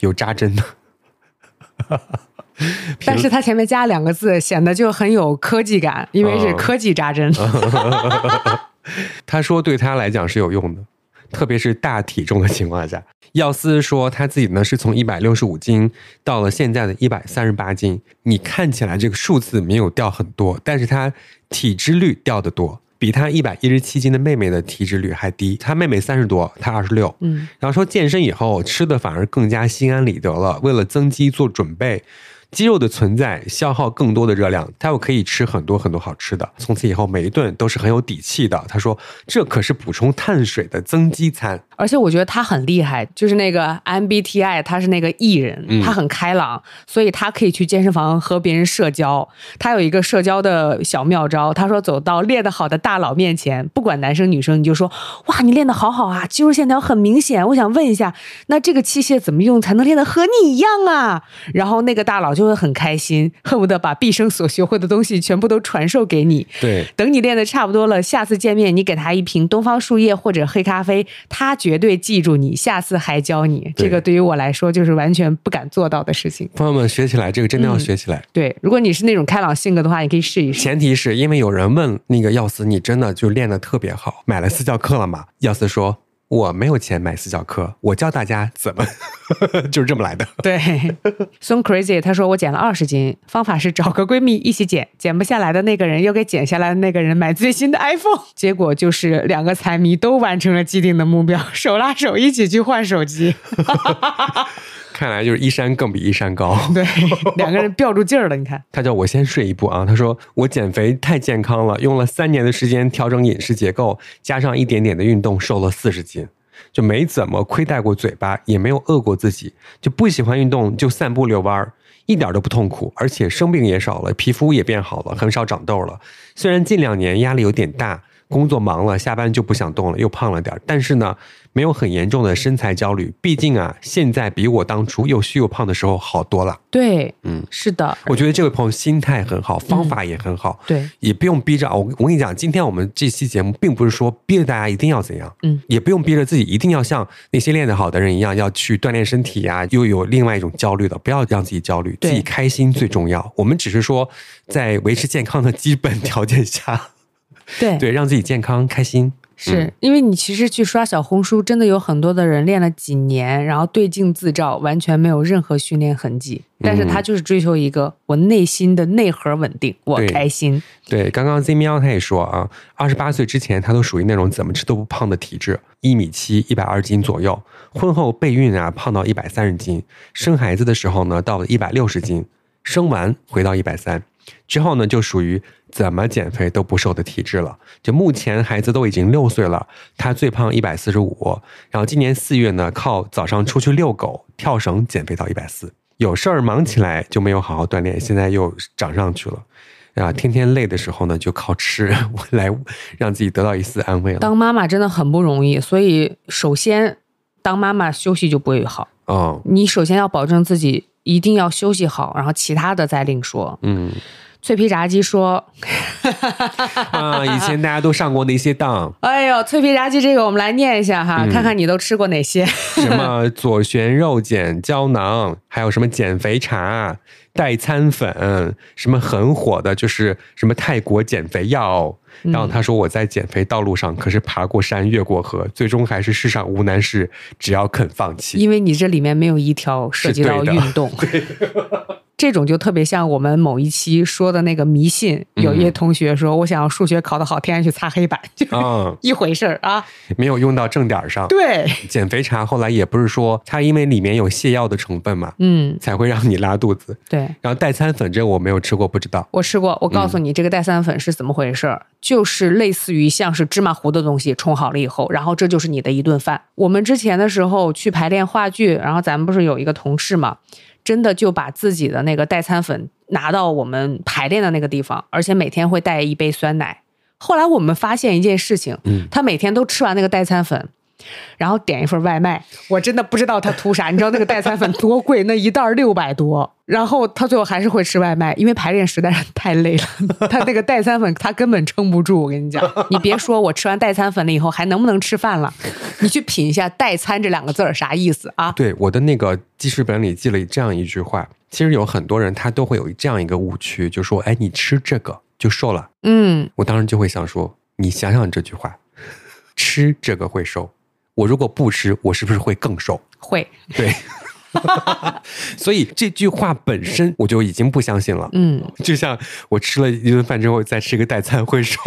[SPEAKER 1] 有扎针的，<laughs>
[SPEAKER 2] 但是他前面加两个字，显得就很有科技感，因为是
[SPEAKER 1] 嗯
[SPEAKER 2] 科技扎针。<laughs>
[SPEAKER 1] 他说对他来讲是有用的，特别是大体重的情况下。耀司说他自己呢是从一百六十五斤到了现在的一百三十八斤，你看起来这个数字没有掉很多，但是他体脂率掉得多。比他一百一十七斤的妹妹的体脂率还低，他妹妹三十多，他二十六。
[SPEAKER 2] 嗯，
[SPEAKER 1] 然后说健身以后吃的反而更加心安理得了，为了增肌做准备。肌肉的存在消耗更多的热量，他又可以吃很多很多好吃的，从此以后每一顿都是很有底气的。他说这可是补充碳水的增肌餐。
[SPEAKER 2] 而且我觉得他很厉害，就是那个 MBTI，他是那个 E 人，
[SPEAKER 1] 嗯
[SPEAKER 2] 他很开朗，所以他可以去健身房和别人社交。他有一个社交的小妙招，他说走到练得好的大佬面前，不管男生女生，你就说哇，你练得好好啊，肌肉线条很明显。我想问一下，那这个器械怎么用才能练得和你一样啊？然后那个大佬就会很开心，恨不得把毕生所学会的东西全部都传授给你。
[SPEAKER 1] 对，
[SPEAKER 2] 等你练的差不多了，下次见面你给他一瓶东方树叶或者黑咖啡，他绝对记住你，下次还教你。这个对于我来说就是完全不敢做到的事情。
[SPEAKER 1] 朋友们学起来，这个真的要学起来。
[SPEAKER 2] 对，如果你是那种开朗性格的话，你可以试一试。
[SPEAKER 1] 前提是因为有人问那个耀司，你真的就练的特别好，买了私教课了吗？耀司说。我没有钱买私教课，我教大家怎么，<laughs> 就是这么来的。
[SPEAKER 2] 对，So crazy，他说我减了二十斤，方法是找个闺蜜一起减，减不下来的那个人又给减下来的那个人买最新的 iPhone，结果就是两个财迷都完成了既定的目标，手拉手一起去换手机。<laughs>
[SPEAKER 1] 看来就是一山更比一山高。<laughs>
[SPEAKER 2] 对，两个人吊住劲儿了，你看。<laughs>
[SPEAKER 1] 他叫我先睡一步啊。他说我减肥太健康了，用了三年的时间调整饮食结构，加上一点点的运动，瘦了四十斤，就没怎么亏待过嘴巴，也没有饿过自己，就不喜欢运动就散步遛弯儿，一点都不痛苦，而且生病也少了，皮肤也变好了，很少长痘了。虽然近两年压力有点大。工作忙了，下班就不想动了，又胖了点儿。但是呢，没有很严重的身材焦虑。毕竟啊，现在比我当初又虚又胖的时候好多了。
[SPEAKER 2] 对，
[SPEAKER 1] 嗯，
[SPEAKER 2] 是的，
[SPEAKER 1] 我觉得这位朋友心态很好，方法也很好，
[SPEAKER 2] 对，
[SPEAKER 1] 也不用逼着我。我跟你讲，今天我们这期节目并不是说逼着大家一定要怎样，
[SPEAKER 2] 嗯，
[SPEAKER 1] 也不用逼着自己一定要像那些练得好的人一样要去锻炼身体呀、又有另外一种焦虑的，不要让自己焦虑，自己开心最重要。我们只是说，在维持健康的基本条件下，
[SPEAKER 2] 对
[SPEAKER 1] 对，让自己健康开心。
[SPEAKER 2] 是、
[SPEAKER 1] 嗯
[SPEAKER 2] 因为你其实去刷小红书，真的有很多的人练了几年，然后对镜自照，完全没有任何训练痕迹，但是他就是追求一个我内心的内核稳定，我开心。
[SPEAKER 1] 对，刚刚 Z 喵他也说啊，二十八岁之前他都属于那种怎么吃都不胖的体质，一米七，一百二斤左右。婚后备孕啊，胖到一百三十斤，生孩子的时候呢，到了一百六十斤，生完回到一百三，之后呢，就属于怎么减肥都不瘦的体质了。就目前孩子都已经六岁了，他最胖一百四十五，然后今年四月呢，靠早上出去遛狗、跳绳减肥到一百四。有事儿忙起来就没有好好锻炼，现在又长上去了。啊，天天累的时候呢，就靠吃来让自己得到一丝安慰了。
[SPEAKER 2] 当妈妈真的很不容易，所以首先当妈妈休息就不会好。
[SPEAKER 1] 嗯，
[SPEAKER 2] 你首先要保证自己一定要休息好，然后其他的再另说。
[SPEAKER 1] 嗯，
[SPEAKER 2] 脆皮炸鸡说 <laughs>
[SPEAKER 1] 啊，以前大家都上过那些当，：“
[SPEAKER 2] 哎呦，脆皮炸鸡这个我们来念一下哈，
[SPEAKER 1] 嗯
[SPEAKER 2] 看看你都吃过哪些。
[SPEAKER 1] 什么左旋肉碱胶囊，还有什么减肥茶、代餐粉，什么很火的，就是什么泰国减肥药。然后他说我在减肥道路上可是爬过山、越过河，最终还是世上无难事，只要肯放弃。
[SPEAKER 2] 因为你这里面没有一条涉及到运动。<laughs> 这种就特别像我们某一期说的那个迷信，有一些同学说我想要数学考得好，天天去擦黑板，就一回事儿啊。
[SPEAKER 1] 没有用到正点儿上。
[SPEAKER 2] 对，
[SPEAKER 1] 减肥茶后来也不是说它因为里面有泻药的成分嘛，
[SPEAKER 2] 嗯，
[SPEAKER 1] 才会让你拉肚子。
[SPEAKER 2] 对。
[SPEAKER 1] 然后代餐粉这个我没有吃过，不知道。
[SPEAKER 2] 我吃过，我告
[SPEAKER 1] 嗯
[SPEAKER 2] 诉你，这个代餐粉是怎么回事儿、就是类似于像是芝麻糊的东西冲好了以后，然后这就是你的一顿饭。我们之前的时候去排练话剧，然后咱们不是有一个同事嘛，真的就把自己的那个代餐粉拿到我们排练的那个地方，而且每天会带一杯酸奶。后来我们发现一件事情，
[SPEAKER 1] 嗯
[SPEAKER 2] 他每天都吃完那个代餐粉，然后点一份外卖，我真的不知道他图啥。你知道那个代餐粉多贵？那一袋儿六百多。然后他最后还是会吃外卖，因为排练实在是太累了。<laughs> 他那个代餐粉他根本撑不住。我跟你讲，<laughs> 你别说我吃完代餐粉了以后还能不能吃饭了，你去品一下“代餐”这两个字儿啥意思啊？
[SPEAKER 1] 对，我的那个记事本里记了这样一句话，其实有很多人他都会有这样一个误区，就说：“哎，你吃这个就瘦了。
[SPEAKER 2] 嗯”，
[SPEAKER 1] 我当时就会想说：“你想想这句话，吃这个会瘦，我如果不吃，我是不是会更瘦？”
[SPEAKER 2] 会，
[SPEAKER 1] 对。<laughs> 所以这句话本身我就已经不相信了，
[SPEAKER 2] 嗯，
[SPEAKER 1] 就像我吃了一顿饭之后再吃一个代餐会瘦。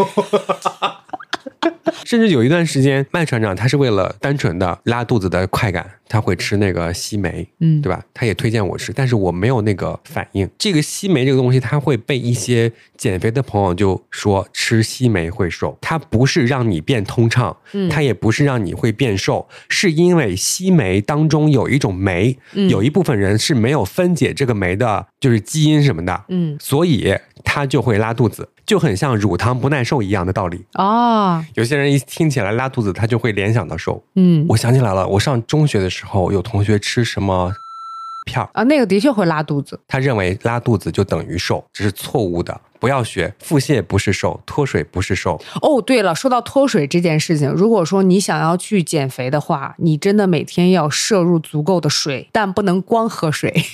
[SPEAKER 1] <laughs> 甚至有一段时间，麦船长他是为了单纯的拉肚子的快感，他会吃那个西梅，
[SPEAKER 2] 嗯
[SPEAKER 1] 对吧？他也推荐我吃，但是我没有那个反应。这个西梅这个东西，它会被一些减肥的朋友就说吃西梅会瘦，它不是让你变通畅，
[SPEAKER 2] 嗯
[SPEAKER 1] 它也不是让你会变瘦，是因为西梅当中有一种酶，
[SPEAKER 2] 嗯
[SPEAKER 1] 有一部分人是没有分解这个酶的，就是基因什么的，
[SPEAKER 2] 嗯，
[SPEAKER 1] 所以他就会拉肚子，就很像乳糖不耐受一样的道理。
[SPEAKER 2] 哦，
[SPEAKER 1] 有些人一听起来拉肚子，他就会联想到瘦。
[SPEAKER 2] 嗯，
[SPEAKER 1] 我想起来了，我上中学的时候有同学吃什么片儿，
[SPEAKER 2] 啊，那个的确会拉肚子。
[SPEAKER 1] 他认为拉肚子就等于瘦，这是错误的，不要学。腹泻不是瘦，脱水不是瘦。
[SPEAKER 2] 哦，对了，说到脱水这件事情，如果说你想要去减肥的话，你真的每天要摄入足够的水，但不能光喝水。<laughs>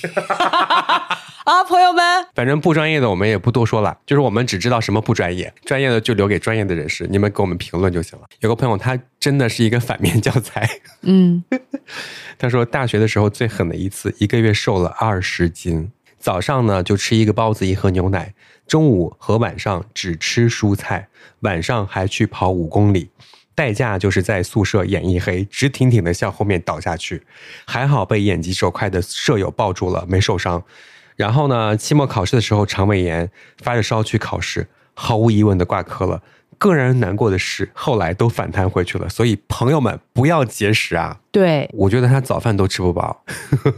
[SPEAKER 2] 啊，朋友们，
[SPEAKER 1] 反正不专业的我们也不多说了，就是我们只知道什么不专业，专业的就留给专业的人士，你们给我们评论就行了。有个朋友他真的是一个反面教材，
[SPEAKER 2] 嗯，<laughs>
[SPEAKER 1] 他说大学的时候最狠的一次，一个月瘦了二十斤。早上呢就吃一个包子，一盒牛奶；中午和晚上只吃蔬菜，晚上还去跑五公里。代价就是在宿舍眼一黑，直挺挺的向后面倒下去，还好被眼疾手快的舍友抱住了，没受伤。然后呢，期末考试的时候肠胃炎，发着烧去考试，毫无疑问的挂科了。更让人难过的是，后来都反弹回去了。所以朋友们不要节食啊！
[SPEAKER 2] 对
[SPEAKER 1] 我觉得他早饭都吃不饱，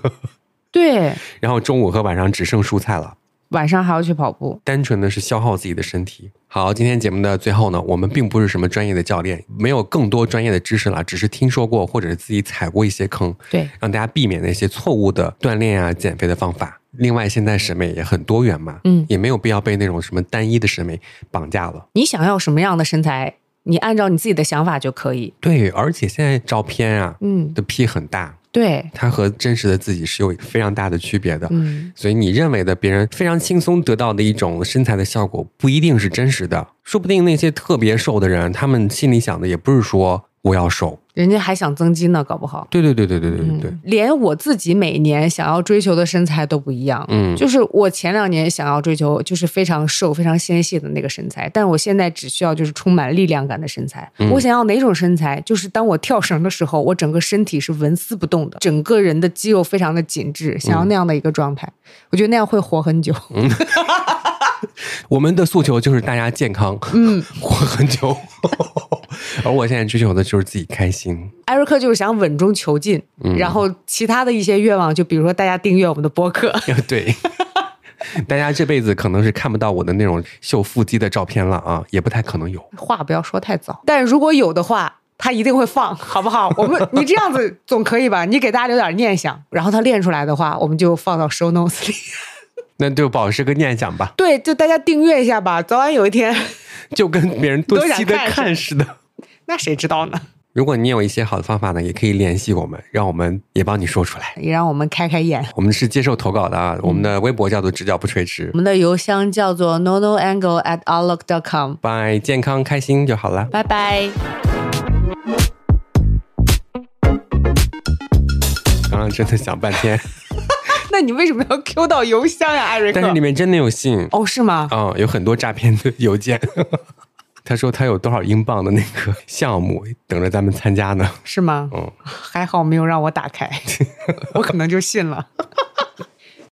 [SPEAKER 1] <laughs>
[SPEAKER 2] 对，
[SPEAKER 1] 然后中午和晚上只剩蔬菜了，
[SPEAKER 2] 晚上还要去跑步。
[SPEAKER 1] 单纯的是消耗自己的身体。好，今天节目的最后呢，我们并不是什么专业的教练，没有更多专业的知识了，只是听说过或者是自己踩过一些坑，
[SPEAKER 2] 对，
[SPEAKER 1] 让大家避免那些错误的锻炼啊、减肥的方法。另外，现在审美也很多元嘛，
[SPEAKER 2] 嗯
[SPEAKER 1] 也没有必要被那种什么单一的审美绑架了。
[SPEAKER 2] 你想要什么样的身材，你按照你自己的想法就可以。
[SPEAKER 1] 对，而且现在照片啊，
[SPEAKER 2] 嗯，
[SPEAKER 1] 的 P 很大，
[SPEAKER 2] 对，
[SPEAKER 1] 他和真实的自己是有非常大的区别的。
[SPEAKER 2] 嗯，
[SPEAKER 1] 所以你认为的别人非常轻松得到的一种身材的效果，不一定是真实的。说不定那些特别瘦的人，他们心里想的也不是说我要瘦。
[SPEAKER 2] 人家还想增肌呢，搞不好。
[SPEAKER 1] 对对对对对对对对。
[SPEAKER 2] 嗯，连我自己每年想要追求的身材都不一样。
[SPEAKER 1] 嗯，
[SPEAKER 2] 就是我前两年想要追求就是非常瘦、非常纤细的那个身材，但是我现在只需要就是充满力量感的身材。
[SPEAKER 1] 嗯
[SPEAKER 2] 我想要哪种身材？就是当我跳绳的时候，我整个身体是纹丝不动的，整个人的肌肉非常的紧致，想要那样的一个状态。我觉得那样会活很久。<laughs>
[SPEAKER 1] 我们的诉求就是大家健康，
[SPEAKER 2] 嗯，<laughs>
[SPEAKER 1] 活很久。而我现在追求的就是自己开心。
[SPEAKER 2] 艾瑞克就是想稳中求进，
[SPEAKER 1] 嗯
[SPEAKER 2] 然后其他的一些愿望，就比如说大家订阅我们的播客。<laughs>
[SPEAKER 1] 对，大家这辈子可能是看不到我的那种秀腹肌的照片了啊，也不太可能有。
[SPEAKER 2] 话不要说太早，但如果有的话，他一定会放，好不好？我们 <laughs> 你这样子总可以吧？你给大家留点念想，然后他练出来的话，我们就放到 show notes 里。
[SPEAKER 1] 那就保持个念想吧，
[SPEAKER 2] 对，就大家订阅一下吧，早晚有一天，
[SPEAKER 1] 就跟别人多期的
[SPEAKER 2] 看
[SPEAKER 1] 看似的。
[SPEAKER 2] 那谁知道呢？
[SPEAKER 1] 如果你有一些好的方法呢，也可以联系我们，让我们也帮你说出来。
[SPEAKER 2] 也让我们开开眼。
[SPEAKER 1] 我们是接受投稿的啊，我们的微博叫做“直角不垂直
[SPEAKER 2] 我”，们的邮箱叫做 nonoangle at outlook dot com。
[SPEAKER 1] 拜，健康开心就好了。
[SPEAKER 2] 拜拜。
[SPEAKER 1] 刚刚真的想半天，<laughs>
[SPEAKER 2] 那你为什么要 Q 到邮箱呀，艾瑞克？
[SPEAKER 1] 但是里面真的有信
[SPEAKER 2] 哦，是吗？
[SPEAKER 1] 嗯、有很多诈骗的邮件。他说他有多少英镑的那个项目 <laughs> 等着咱们参加呢？
[SPEAKER 2] 是吗？
[SPEAKER 1] 嗯，
[SPEAKER 2] 还好没有让我打开，<laughs> 我可能就信了。